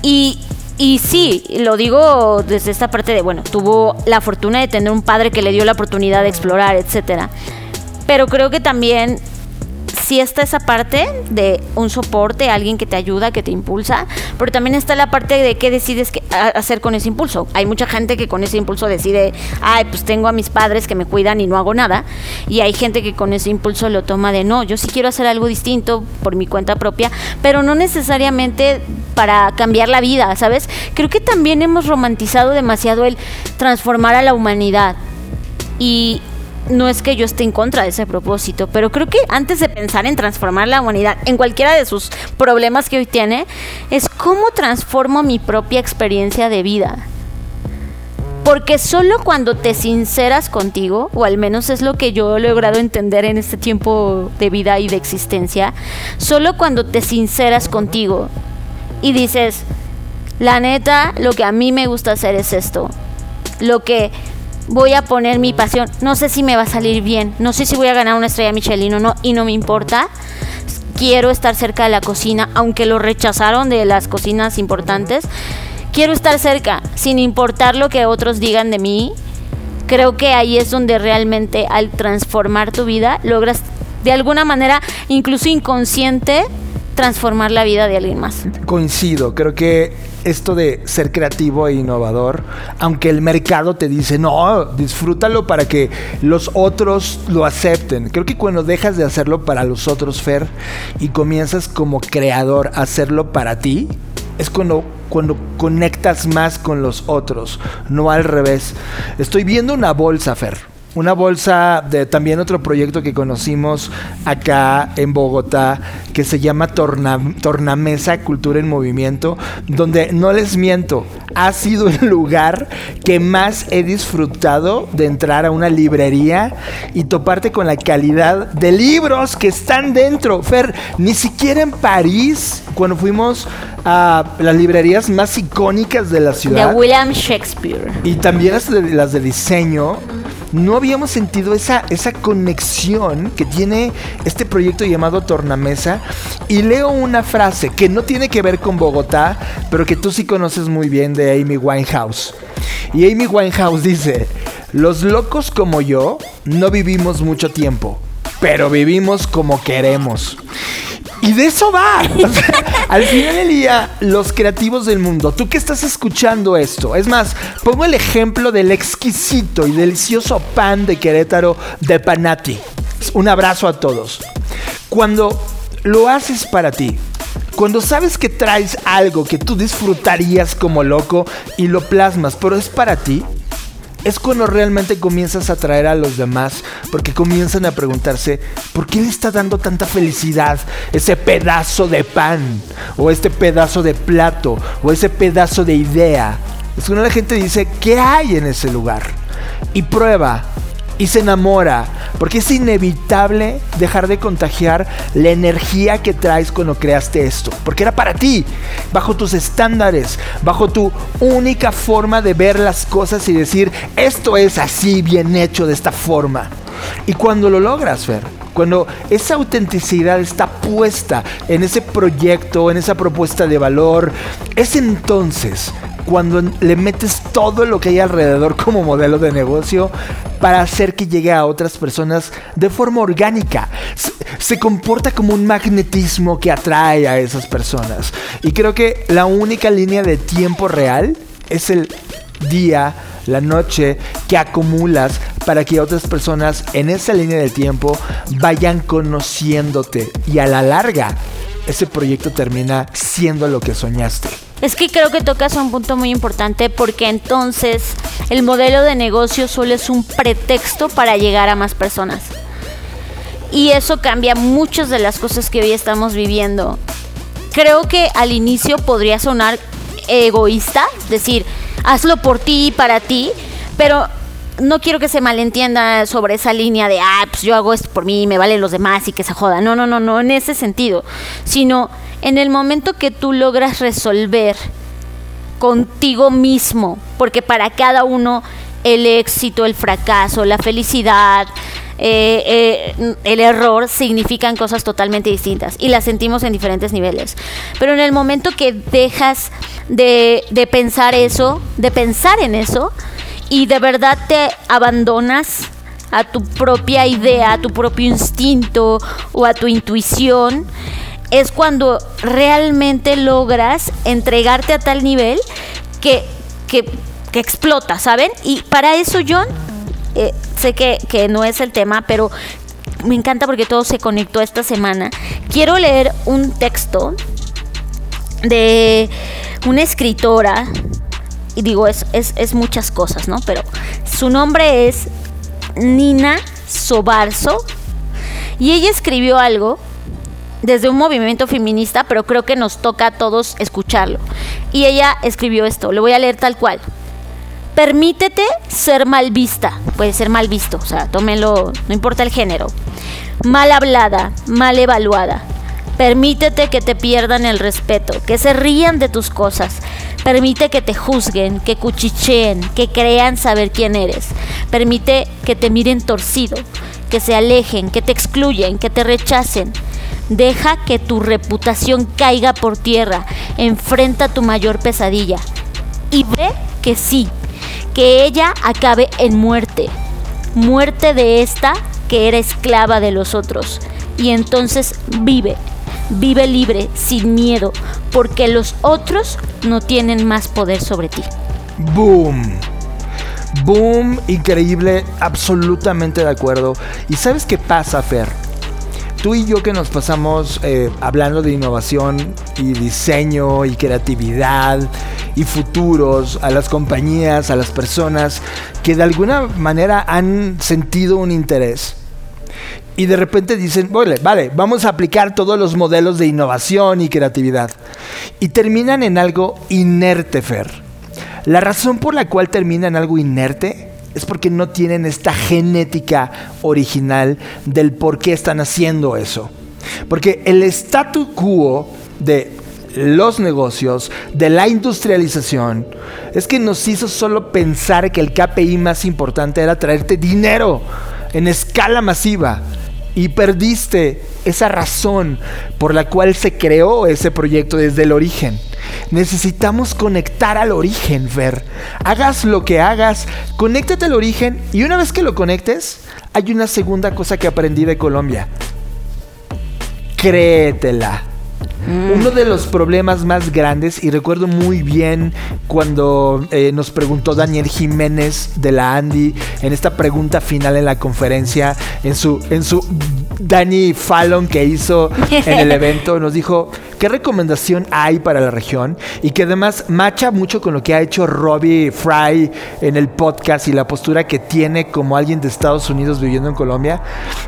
Y y sí, lo digo desde esta parte de, bueno, tuvo la fortuna de tener un padre que le dio la oportunidad de explorar, etcétera. Pero creo que también sí está esa parte de un soporte, alguien que te ayuda, que te impulsa, pero también está la parte de qué decides hacer con ese impulso. Hay mucha gente que con ese impulso decide, ay, pues tengo a mis padres que me cuidan y no hago nada. Y hay gente que con ese impulso lo toma de, no, yo sí quiero hacer algo distinto por mi cuenta propia, pero no necesariamente para cambiar la vida, ¿sabes? Creo que también hemos romantizado demasiado el transformar a la humanidad. Y no es que yo esté en contra de ese propósito, pero creo que antes de pensar en transformar la humanidad en cualquiera de sus problemas que hoy tiene, es cómo transformo mi propia experiencia de vida. Porque solo cuando te sinceras contigo, o al menos es lo que yo he logrado entender en este tiempo de vida y de existencia, solo cuando te sinceras contigo y dices, la neta, lo que a mí me gusta hacer es esto. Lo que voy a poner mi pasión. No sé si me va a salir bien, no sé si voy a ganar una estrella Michelin o no, y no me importa. Quiero estar cerca de la cocina, aunque lo rechazaron de las cocinas importantes. Quiero estar cerca, sin importar lo que otros digan de mí. Creo que ahí es donde realmente al transformar tu vida logras de alguna manera, incluso inconsciente, transformar la vida de alguien más. Coincido, creo que esto de ser creativo e innovador, aunque el mercado te dice, no, disfrútalo para que los otros lo acepten. Creo que cuando dejas de hacerlo para los otros, Fer, y comienzas como creador a hacerlo para ti, es cuando, cuando conectas más con los otros, no al revés. Estoy viendo una bolsa, Fer una bolsa de también otro proyecto que conocimos acá en Bogotá que se llama Tornamesa Cultura en Movimiento, donde no les miento, ha sido el lugar que más he disfrutado de entrar a una librería y toparte con la calidad de libros que están dentro. Fer, ni siquiera en París, cuando fuimos a las librerías más icónicas de la ciudad. De William Shakespeare. Y también las de, las de diseño no habíamos sentido esa, esa conexión que tiene este proyecto llamado Tornamesa. Y leo una frase que no tiene que ver con Bogotá, pero que tú sí conoces muy bien de Amy Winehouse. Y Amy Winehouse dice, los locos como yo no vivimos mucho tiempo, pero vivimos como queremos. Y de eso va. al final del día, los creativos del mundo, tú que estás escuchando esto, es más, pongo el ejemplo del exquisito y delicioso pan de Querétaro de Panati. Un abrazo a todos. Cuando lo haces para ti, cuando sabes que traes algo que tú disfrutarías como loco y lo plasmas, pero es para ti, es cuando realmente comienzas a atraer a los demás, porque comienzan a preguntarse, ¿por qué le está dando tanta felicidad ese pedazo de pan? O este pedazo de plato, o ese pedazo de idea. Es cuando la gente dice, ¿qué hay en ese lugar? Y prueba, y se enamora, porque es inevitable dejar de contagiar la energía que traes cuando creaste esto, porque era para ti, bajo tus estándares, bajo tu única forma de ver las cosas y decir, esto es así, bien hecho de esta forma. Y cuando lo logras, Fer, cuando esa autenticidad está puesta en ese proyecto, en esa propuesta de valor, es entonces cuando le metes todo lo que hay alrededor como modelo de negocio para hacer que llegue a otras personas de forma orgánica. Se, comporta como un magnetismo que atrae a esas personas. Y creo que la única línea de tiempo real es el día, la noche que acumulas para que otras personas en esa línea de tiempo vayan conociéndote y a la larga ese proyecto termina siendo lo que soñaste. Es que creo que tocas un punto muy importante porque entonces el modelo de negocio solo es un pretexto para llegar a más personas. Y eso cambia muchas de las cosas que hoy estamos viviendo. Creo que al inicio podría sonar egoísta, decir, hazlo por ti y para ti, pero no quiero que se malentienda sobre esa línea de, ah, pues yo hago esto por mí, me valen los demás y que se joda. No, no, no, no, en ese sentido, sino en el momento que tú logras resolver contigo mismo, porque para cada uno el éxito, el fracaso, la felicidad, eh, eh, el error significan cosas totalmente distintas y las sentimos en diferentes niveles. Pero en el momento que dejas de, de pensar eso, de pensar en eso, y de verdad te abandonas a tu propia idea, a tu propio instinto o a tu intuición, es cuando realmente logras entregarte a tal nivel que, que, explota, ¿saben? Y para eso, John, eh, sé que, que no es el tema, pero me encanta porque todo se conectó esta semana. Quiero leer un texto de una escritora, y digo, es, es, es muchas cosas, ¿no? Pero su nombre es Nina Sobarzo, y ella escribió algo desde un movimiento feminista, pero creo que nos toca a todos escucharlo. Y ella escribió esto, lo voy a leer tal cual. Permítete ser mal vista, puede ser mal visto, o sea, tómenlo, no importa el género. Mal hablada, mal evaluada. Permítete que te pierdan el respeto, que se rían de tus cosas. Permite que te juzguen, que cuchicheen, que crean saber quién eres. Permite que te miren torcido, que se alejen, que te excluyen, que te rechacen. Deja que tu reputación caiga por tierra. Enfrenta tu mayor pesadilla. Y ve que sí, que ella acabe en muerte. Muerte de esta que era esclava de los otros. Y entonces vive, vive libre, sin miedo, porque los otros no tienen más poder sobre ti. Boom. Boom, increíble, absolutamente de acuerdo. ¿Y sabes qué pasa, Fer? Tú y yo que nos pasamos eh, hablando de innovación y diseño y creatividad y futuros a las compañías, a las personas que de alguna manera han sentido un interés. Y de repente dicen, vale, vale, vamos a aplicar todos los modelos de innovación y creatividad. Y terminan en algo inerte, Fer. La razón por la cual terminan en algo inerte es porque no tienen esta genética original del por qué están haciendo eso. Porque el statu quo de los negocios, de la industrialización, es que nos hizo solo pensar que el KPI más importante era traerte dinero en escala masiva. Y perdiste esa razón por la cual se creó ese proyecto desde el origen. Necesitamos conectar al origen, Ver. Hagas lo que hagas, conéctate al origen y una vez que lo conectes, hay una segunda cosa que aprendí de Colombia. Créetela. Mm. Uno de los problemas más grandes, y recuerdo muy bien cuando eh, nos preguntó Daniel Jiménez de la Andy en esta pregunta final en la conferencia, en su, en su Danny Fallon que hizo en el evento, nos dijo qué recomendación hay para la región y que además macha mucho con lo que ha hecho Robbie Fry en el podcast y la postura que tiene como alguien de Estados Unidos viviendo en Colombia,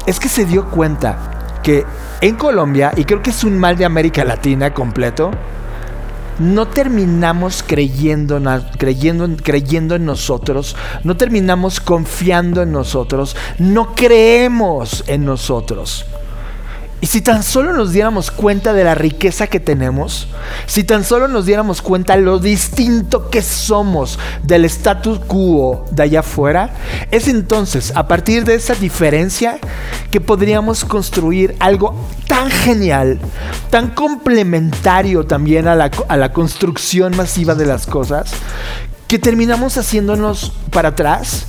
es que se dio cuenta que en Colombia, y creo que es un mal de América Latina completo, no terminamos creyendo, creyendo, creyendo en nosotros, no terminamos confiando en nosotros, no creemos en nosotros. Y si tan solo nos diéramos cuenta de la riqueza que tenemos, si tan solo nos diéramos cuenta lo distinto que somos del status quo de allá afuera, es entonces a partir de esa diferencia que podríamos construir algo tan genial, tan complementario también a la, a la construcción masiva de las cosas, que terminamos haciéndonos para atrás,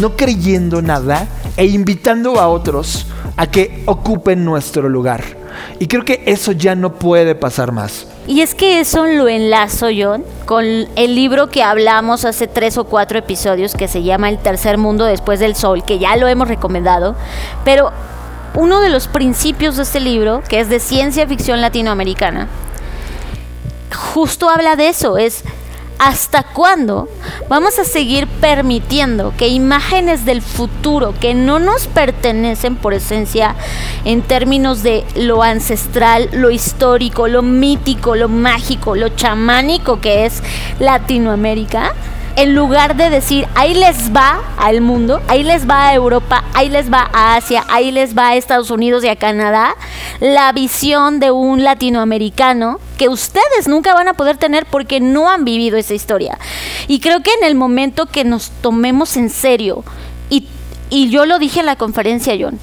no creyendo nada e invitando a otros a que ocupen nuestro lugar. Y creo que eso ya no puede pasar más. Y es que eso lo enlazo yo con el libro que hablamos hace tres o cuatro episodios que se llama El tercer mundo después del sol, que ya lo hemos recomendado, pero uno de los principios de este libro, que es de ciencia ficción latinoamericana, justo habla de eso, es ¿Hasta cuándo vamos a seguir permitiendo que imágenes del futuro que no nos pertenecen por esencia en términos de lo ancestral, lo histórico, lo mítico, lo mágico, lo chamánico que es Latinoamérica, en lugar de decir, ahí les va al mundo, ahí les va a Europa, ahí les va a Asia, ahí les va a Estados Unidos y a Canadá, la visión de un latinoamericano que ustedes nunca van a poder tener porque no han vivido esa historia. Y creo que en el momento que nos tomemos en serio, y, y yo lo dije en la conferencia, John,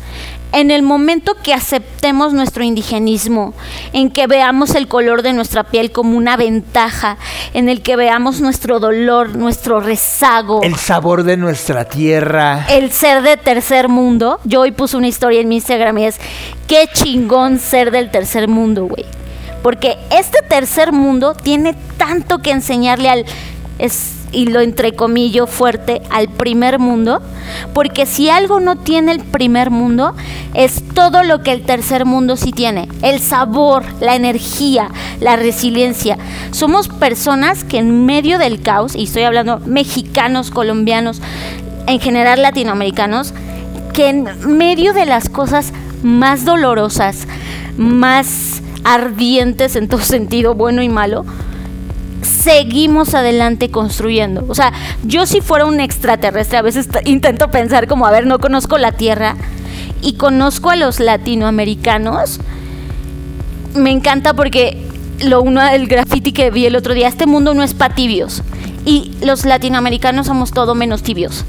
en el momento que aceptemos nuestro indigenismo, en que veamos el color de nuestra piel como una ventaja, en el que veamos nuestro dolor, nuestro rezago, El sabor de nuestra tierra. el ser de tercer mundo. Yo hoy puse una historia en mi Instagram y es qué chingón ser del tercer mundo, güey. Porque este tercer mundo tiene tanto que enseñarle al es y lo entrecomillo fuerte al primer mundo, porque si algo no tiene el primer mundo, es todo lo que el tercer mundo sí tiene, el sabor, la energía, la resiliencia. Somos personas que en medio del caos, y estoy hablando mexicanos, colombianos, en general latinoamericanos, que en medio de las cosas más dolorosas, más ardientes en todo sentido, bueno y malo, seguimos adelante construyendo. O sea, yo si fuera un extraterrestre, a veces intento pensar como, a ver, no conozco la Tierra y conozco a los latinoamericanos. Me encanta porque lo uno del graffiti que vi el otro día, este mundo no es para tibios. Y los latinoamericanos somos todo menos tibios.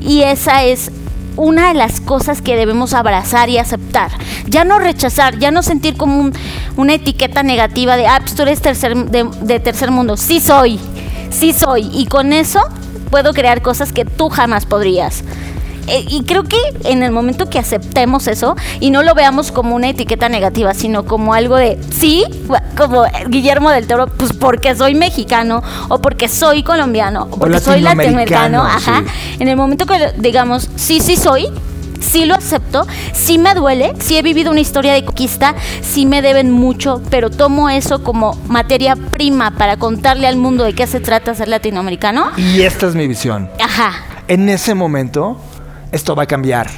Y esa es una de las cosas que debemos abrazar y aceptar. Ya no rechazar, ya no sentir como un- una etiqueta negativa de, ah, pues tú eres tercer, de, de tercer mundo. Sí soy, sí soy. Y con eso puedo crear cosas que tú jamás podrías. Eh, y creo que en el momento que aceptemos eso y no lo veamos como una etiqueta negativa, sino como algo de, sí, como Guillermo del Toro, pues porque soy mexicano o porque soy colombiano o porque soy latinoamericano, latinoamericano, ajá. sí. En el momento que digamos, sí, sí soy, sí lo acepto, sí me duele, sí he vivido una historia de conquista, sí me deben mucho, pero tomo eso como materia prima para contarle al mundo de qué se trata ser latinoamericano. Y esta es mi visión. Ajá. En ese momento, esto va a cambiar.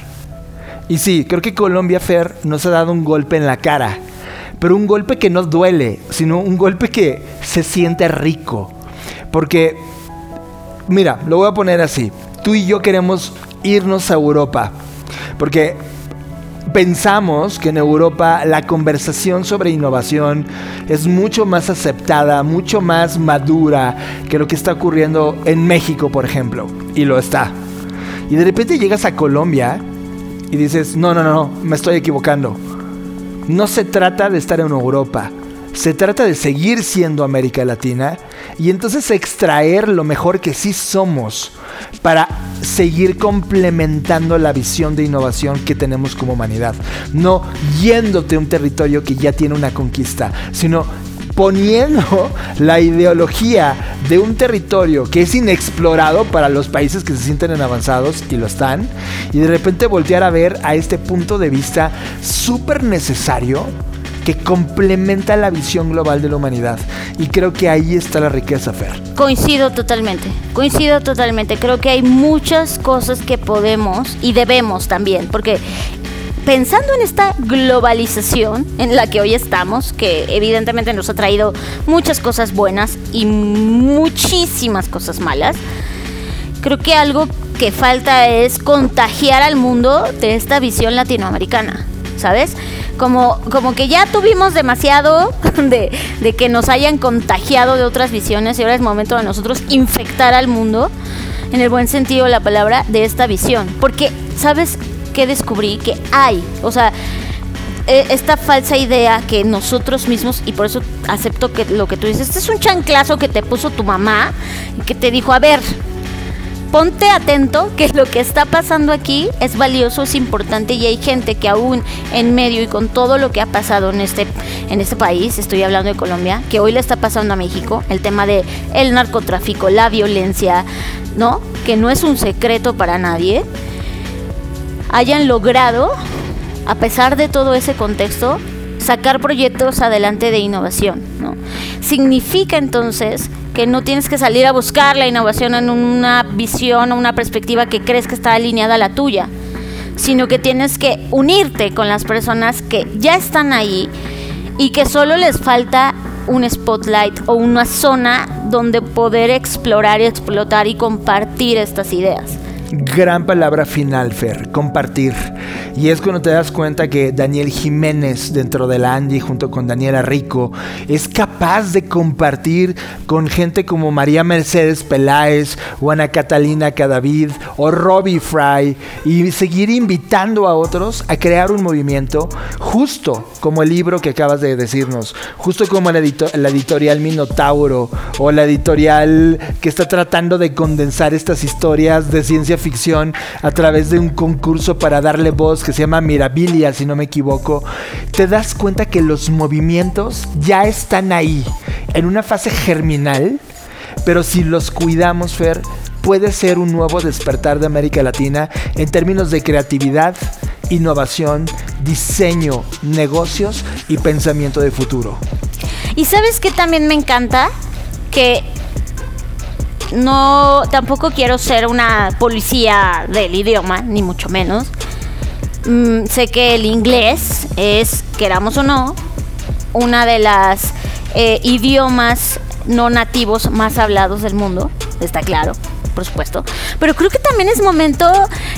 Y sí, creo que Colombia Fer nos ha dado un golpe en la cara. Pero un golpe que no duele, sino un golpe que se siente rico. Porque, mira, lo voy a poner así. Tú y yo queremos irnos a Europa. Porque pensamos que en Europa la conversación sobre innovación es mucho más aceptada, mucho más madura que lo que está ocurriendo en México, por ejemplo. Y lo está. Y de repente llegas a Colombia y dices, no, no, no, no, me estoy equivocando. No se trata de estar en Europa. Se trata de seguir siendo América Latina y entonces extraer lo mejor que sí somos para seguir complementando la visión de innovación que tenemos como humanidad. No yéndote a un territorio que ya tiene una conquista, sino poniendo la ideología de un territorio que es inexplorado para los países que se sienten en avanzados y lo están, y de repente voltear a ver a este punto de vista súper necesario que complementa la visión global de la humanidad. Y creo que ahí está la riqueza, Fer. Coincido totalmente, coincido totalmente. Creo que hay muchas cosas que podemos y debemos también, porque pensando en esta globalización en la que hoy estamos, que evidentemente nos ha traído muchas cosas buenas y muchísimas cosas malas, creo que algo que falta es contagiar al mundo de esta visión latinoamericana, ¿sabes? como, como que ya tuvimos demasiado de, de que nos hayan contagiado de otras visiones y ahora es momento de nosotros infectar al mundo, en el buen sentido de la palabra, de esta visión. Porque, ¿sabes qué descubrí? Que hay, o sea, e, esta falsa idea que nosotros mismos, y por eso acepto que lo que tú dices, este es un chanclazo que te puso tu mamá, que te dijo, a ver, ponte atento que lo que está pasando aquí es valioso, es importante y hay gente que aún en medio y con todo lo que ha pasado en este, en este país, estoy hablando de Colombia, que hoy le está pasando a México, el tema de el narcotráfico, la violencia, ¿no? Que no es un secreto para nadie, hayan logrado, a pesar de todo ese contexto, sacar proyectos adelante de innovación, ¿no? Significa entonces que no tienes que salir a buscar la innovación en una visión o una perspectiva que crees que está alineada a la tuya, sino que tienes que unirte con las personas que ya están ahí y que solo les falta un spotlight o una zona donde poder explorar y explotar y compartir estas ideas. Gran palabra final, Fer, compartir. Y es cuando te das cuenta que Daniel Jiménez, dentro de la Andy, junto con Daniela Rico, es capaz de compartir con gente como María Mercedes Peláez, o Ana Catalina Cadavid, o Robbie Fry, y seguir invitando a otros a crear un movimiento, justo como el libro que acabas de decirnos, justo como la, la editorial Minotauro, o la editorial que está tratando de condensar estas historias de ciencia ficción a través de un concurso para darle voz que se llama Mirabilia, si no me equivoco, te das cuenta que los movimientos ya están ahí, en una fase germinal, pero si los cuidamos, Fer, puede ser un nuevo despertar de América Latina en términos de creatividad, innovación, diseño, negocios y pensamiento de futuro. Y sabes que también me encanta que no, tampoco quiero ser una policía del idioma, ni mucho menos. Mm, sé que el inglés es, queramos o no, una de las eh, idiomas no nativos más hablados del mundo, está claro, por supuesto. Pero creo que también es momento,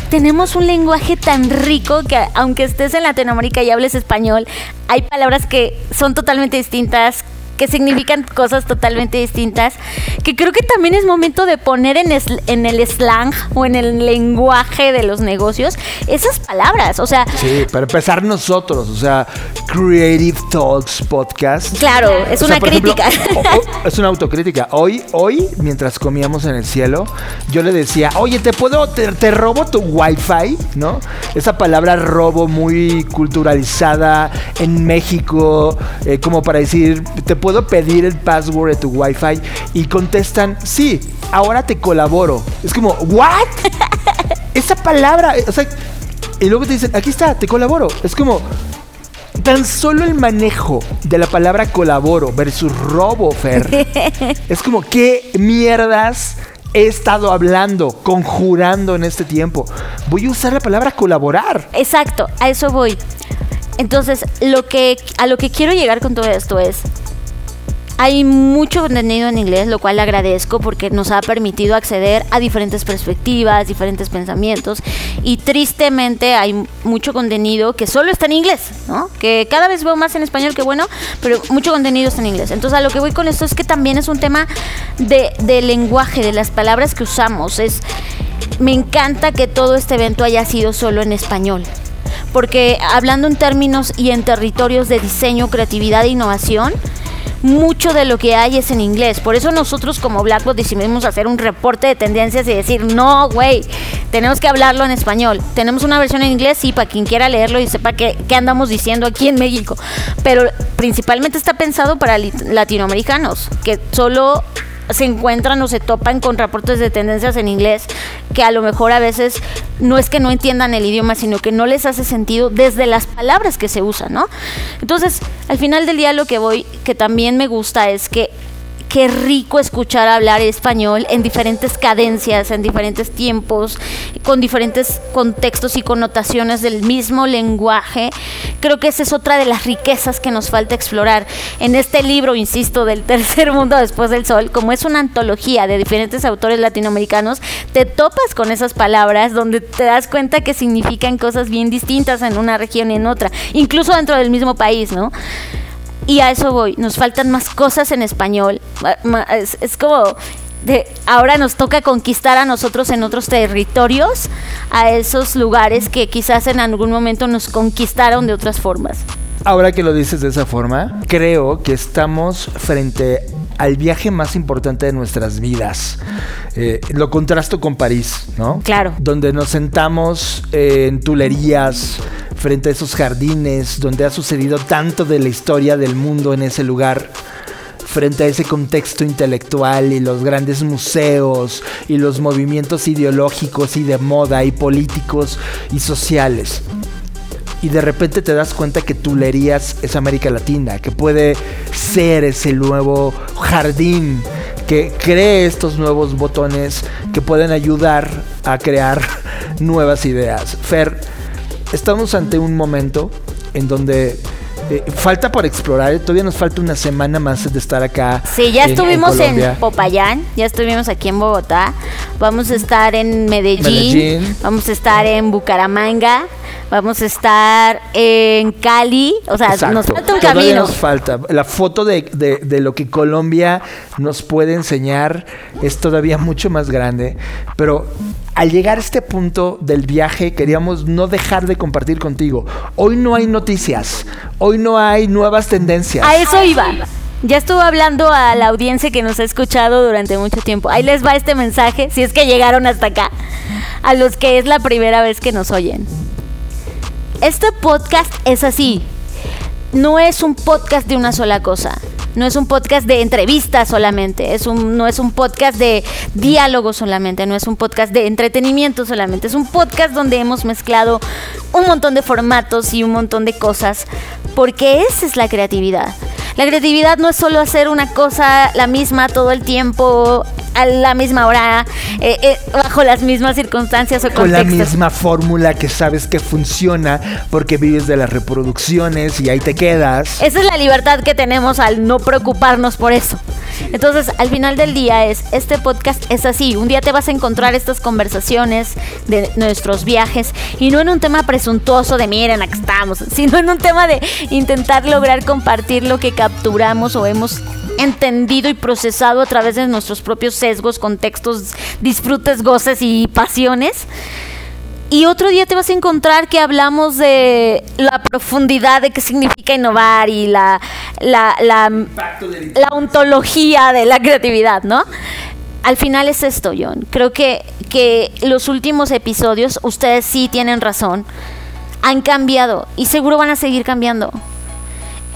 tenemos un lenguaje tan rico que aunque estés en Latinoamérica y hables español, hay palabras que son totalmente distintas, que significan cosas totalmente distintas, que creo que también es momento de poner en, en el slang o en el lenguaje de los negocios esas palabras, o sea... Sí, para empezar nosotros, o sea, Creative Talks Podcast. Claro, es una crítica. es una autocrítica. Hoy, hoy, mientras comíamos en el cielo, yo le decía, oye, ¿te puedo, te, robo tu wifi? ¿No? Esa palabra robo muy culturalizada en México, eh, como para decir, te puedo puedo pedir el password de tu Wi-Fi y contestan, sí, ahora te colaboro. Es como, ¿what? Esa palabra, o sea, y luego te dicen, aquí está, te colaboro. Es como, tan solo el manejo de la palabra colaboro versus robo, Fer. es como, ¿qué mierdas he estado hablando, conjurando en este tiempo? Voy a usar la palabra colaborar. Exacto, a eso voy. Entonces, lo que, a lo que quiero llegar con todo esto es, hay mucho contenido en inglés, lo cual agradezco porque nos ha permitido acceder a diferentes perspectivas, diferentes pensamientos y tristemente hay mucho contenido que solo está en inglés, ¿no? Que cada vez veo más en español que bueno, pero mucho contenido está en inglés. Entonces a lo que voy con esto es que también es un tema de, de lenguaje, de las palabras que usamos. Es, me encanta que todo este evento haya sido solo en español porque hablando en términos y en territorios de diseño, creatividad e innovación, mucho de lo que hay es en inglés. Por eso nosotros como Blackbot decidimos hacer un reporte de tendencias y decir, no, güey, tenemos que hablarlo en español. Tenemos una versión en inglés, sí, para quien quiera leerlo y sepa qué, qué andamos diciendo aquí en México. Pero principalmente está pensado para latinoamericanos, que solo se encuentran o se topan con reportes de tendencias en inglés que a lo mejor a veces no es que no entiendan el idioma, sino que no les hace sentido desde las palabras que se usan, ¿no? Entonces, al final del día lo que voy, que también me gusta es que qué rico escuchar hablar español en diferentes cadencias, en diferentes tiempos, con diferentes contextos y connotaciones del mismo lenguaje. Creo que esa es otra de las riquezas que nos falta explorar. En este libro, insisto, del tercer mundo después del sol, como es una antología de diferentes autores latinoamericanos, te topas con esas palabras donde te das cuenta que significan cosas bien distintas en una región y en otra, incluso dentro del mismo país, ¿no? Y a eso voy, nos faltan más cosas en español. Es, como de, ahora nos toca conquistar a nosotros en otros territorios, a esos lugares que quizás en algún momento nos conquistaron de otras formas. Ahora que lo dices de esa forma, creo que estamos frente al viaje más importante de nuestras vidas. Eh, lo contrasto con París, ¿no? Claro. Donde nos sentamos en tulerías, frente a esos jardines, donde ha sucedido tanto de la historia del mundo en ese lugar frente a ese contexto intelectual y los grandes museos y los movimientos ideológicos y de moda y políticos y sociales y de repente te das cuenta que Tulerías es América Latina, que puede ser ese nuevo jardín que cree estos nuevos botones que pueden ayudar a crear nuevas ideas. Fer, estamos ante un momento en donde eh, falta por explorar, todavía nos falta una semana más de estar acá. Sí, ya estuvimos en, Popayán, ya estuvimos aquí en Bogotá, vamos a estar en Medellín. vamos a estar en Bucaramanga, Vamos a estar en Cali. O sea, nos falta un camino. Nos falta. La foto de, de, lo que Colombia nos puede enseñar es todavía mucho más grande. Pero al llegar a este punto del viaje, queríamos no dejar de compartir contigo. Hoy no hay noticias. Hoy no hay nuevas tendencias. A eso iba. Ya estuvo hablando a la audiencia que nos ha escuchado durante mucho tiempo. Ahí les va este mensaje, si es que llegaron hasta acá, a los que es la primera vez que nos oyen. Este podcast es así. No es un podcast de una sola cosa. No es un podcast de entrevistas solamente, es un, no es un podcast de diálogo solamente, no es un podcast de entretenimiento solamente, es un podcast donde hemos mezclado un montón de formatos y un montón de cosas, porque esa es la creatividad. La creatividad no es solo hacer una cosa la misma todo el tiempo, a la misma hora, eh, eh, bajo las mismas circunstancias o Con la misma fórmula que sabes que funciona porque vives de las reproducciones y ahí te quedas. Esa es la libertad que tenemos al no preocuparnos por eso. Entonces, al final del día es, este podcast es así. Un día te vas a encontrar estas conversaciones de nuestros viajes y no en un tema presuntuoso de miren, acá estamos, sino en un tema de intentar lograr compartir lo que capturamos o hemos entendido y procesado a través de nuestros propios sesgos, contextos, disfrutes, goces y pasiones. Y otro día te vas a encontrar que hablamos de la profundidad de qué significa innovar y la, la, la, ontología de la creatividad, ¿no? Al final es esto, John. Creo que, que los últimos episodios, ustedes sí tienen razón, han cambiado y seguro van a seguir cambiando.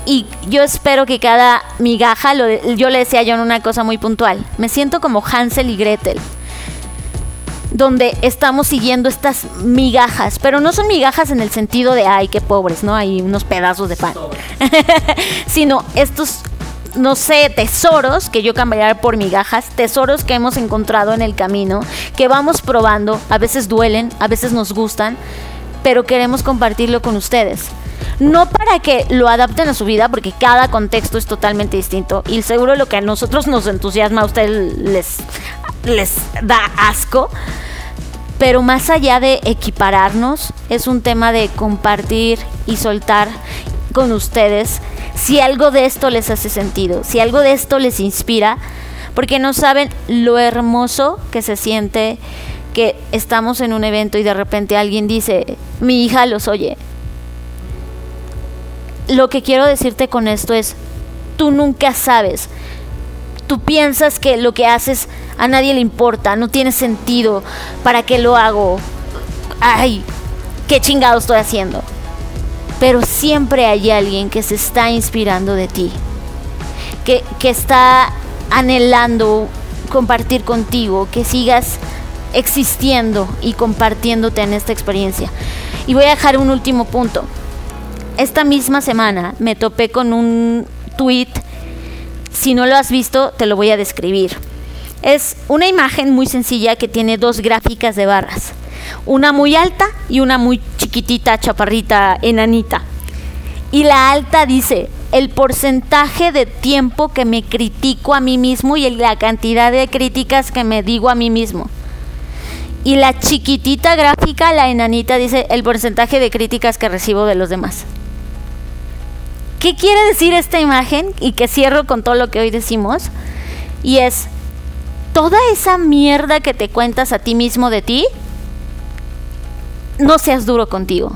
Y yo espero que cada migaja, lo yo le decía a John una cosa muy puntual, me siento como Hansel y Gretel donde estamos siguiendo estas migajas, pero no son migajas en el sentido de, ay, qué pobres, ¿no? Hay unos pedazos de pan, sino estos, no sé, tesoros que yo cambiaría por migajas, tesoros que hemos encontrado en el camino, que vamos probando, a veces duelen, a veces nos gustan, pero queremos compartirlo con ustedes no para que lo adapten a su vida, porque cada contexto es totalmente distinto. Y seguro lo que a nosotros nos entusiasma a ustedes les, les da asco. Pero más allá de equipararnos, es un tema de compartir y soltar con ustedes si algo de esto les hace sentido, si algo de esto les inspira, porque no saben lo hermoso que se siente que estamos en un evento y de repente alguien dice, mi hija los oye, lo que quiero decirte con esto es, tú nunca sabes. Tú piensas que lo que haces a nadie le importa, no tiene sentido. ¿Para qué lo hago? Ay, qué chingado estoy haciendo. Pero siempre hay alguien que se está inspirando de ti, que, que está anhelando compartir contigo, que sigas existiendo y compartiéndote en esta experiencia. Y voy a dejar un último punto esta misma semana me topé con un tweet Si no lo has visto, te lo voy a describir. Es una imagen muy sencilla que tiene dos gráficas de barras. Una muy alta y una muy chiquitita, chaparrita, enanita. Y la alta dice el porcentaje de tiempo que me critico a mí mismo y la cantidad de críticas que me digo a mí mismo. Y la chiquitita gráfica, la enanita, dice el porcentaje de críticas que recibo de los demás. ¿Qué quiere decir esta imagen? Y que cierro con todo lo que hoy decimos. Y es, toda esa mierda que te cuentas a ti mismo de ti, no seas duro contigo.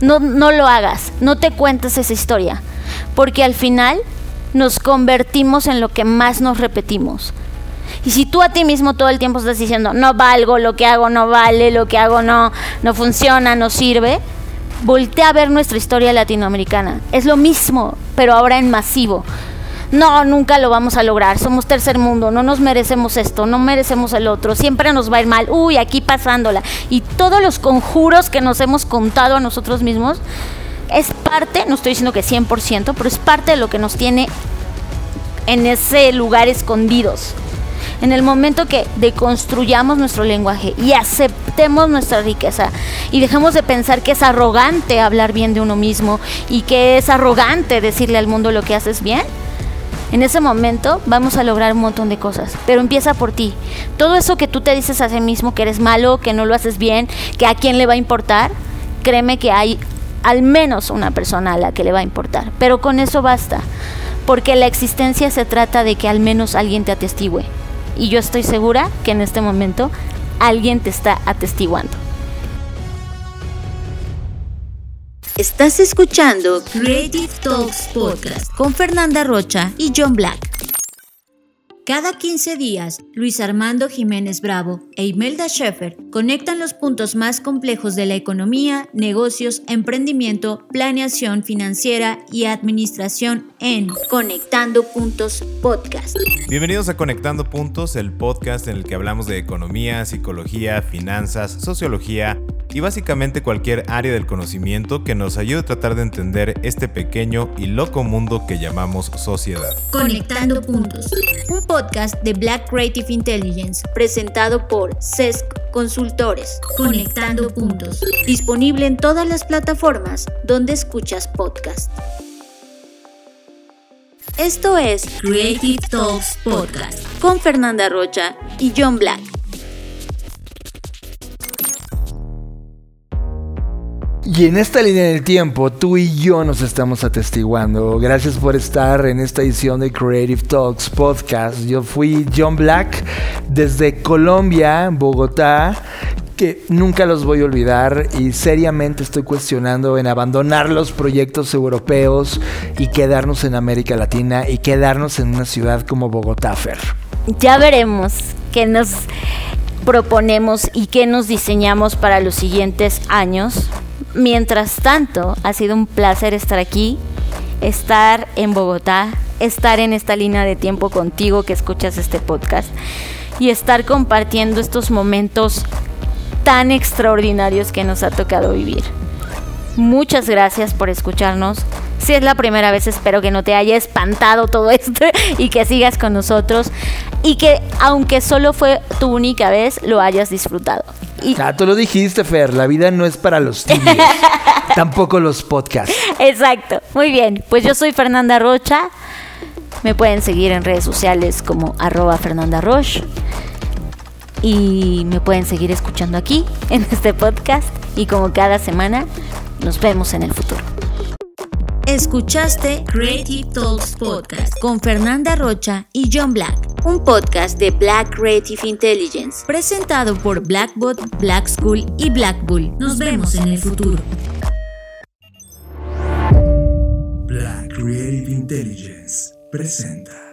No, no lo hagas, no te cuentes esa historia, porque al final nos convertimos en lo que más nos repetimos. Y si tú a ti mismo todo el tiempo estás diciendo, no valgo, lo que hago no vale, lo que hago no, no funciona, no sirve, voltea a ver nuestra historia latinoamericana. Es lo mismo, pero ahora en masivo no, nunca lo vamos a lograr, somos tercer mundo, no nos merecemos esto, no merecemos el otro, siempre nos va a ir mal, uy, aquí pasándola. Y todos los conjuros que nos hemos contado a nosotros mismos es parte, no estoy diciendo que 100%, pero es parte de lo que nos tiene en ese lugar escondidos. En el momento que deconstruyamos nuestro lenguaje y aceptemos nuestra riqueza y dejemos de pensar que es arrogante hablar bien de uno mismo y que es arrogante decirle al mundo lo que haces bien, en ese momento vamos a lograr un montón de cosas, pero empieza por ti. Todo eso que tú te dices a sí mismo, que eres malo, que no lo haces bien, que a quién le va a importar, créeme que hay al menos una persona a la que le va a importar, pero con eso basta, porque la existencia se trata de que al menos alguien te atestigüe. Y yo estoy segura que en este momento alguien te está atestiguando. Estás escuchando Creative Talks Podcast con Fernanda Rocha y John Black. Cada 15 días, Luis Armando Jiménez Bravo e Imelda Schaeffer conectan los puntos más complejos de la economía, negocios, emprendimiento, planeación financiera y administración en Conectando Puntos Podcast. Bienvenidos a Conectando Puntos, el podcast en el que hablamos de economía, psicología, finanzas, sociología y básicamente cualquier área del conocimiento que nos ayude a tratar de entender este pequeño y loco mundo que llamamos sociedad. Conectando Puntos, un podcast de Black Creative Intelligence presentado por CESC Consultores. Conectando Puntos, disponible en todas las plataformas donde escuchas podcast. Esto es Creative Talks Podcast con Fernanda Rocha y John Black. Y en esta línea del tiempo, tú y yo nos estamos atestiguando. Gracias por estar en esta edición de Creative Talks Podcast. Yo fui John Black desde Colombia, Bogotá, nunca los voy a olvidar y seriamente estoy cuestionando en abandonar los proyectos europeos y quedarnos en América Latina y quedarnos en una ciudad como Bogotá, Fer. Ya veremos qué nos proponemos y qué nos diseñamos para los siguientes años. Mientras tanto, ha sido un placer estar aquí, estar en Bogotá, estar en esta línea de tiempo contigo que escuchas este podcast y estar compartiendo estos momentos tan extraordinarios que nos ha tocado vivir. Muchas gracias por escucharnos. Si es la primera vez, espero que no te haya espantado todo esto y que sigas con nosotros y que aunque solo fue tu única vez, lo hayas disfrutado. Y... Ah, tú lo dijiste, Fer, la vida no es para los tibios, tampoco los podcasts. Exacto, muy bien. Pues yo soy Fernanda Rocha. Me pueden seguir en redes sociales como arroba Fernanda Roche. Y me pueden seguir escuchando aquí, en este podcast. Y como cada semana, nos vemos en el futuro. Escuchaste Creative Talks Podcast con Fernanda Rocha y John Black, un podcast de Black Creative Intelligence, presentado por Blackbot, Black School y Black Bull. Nos vemos en el futuro. Black Creative Intelligence presenta.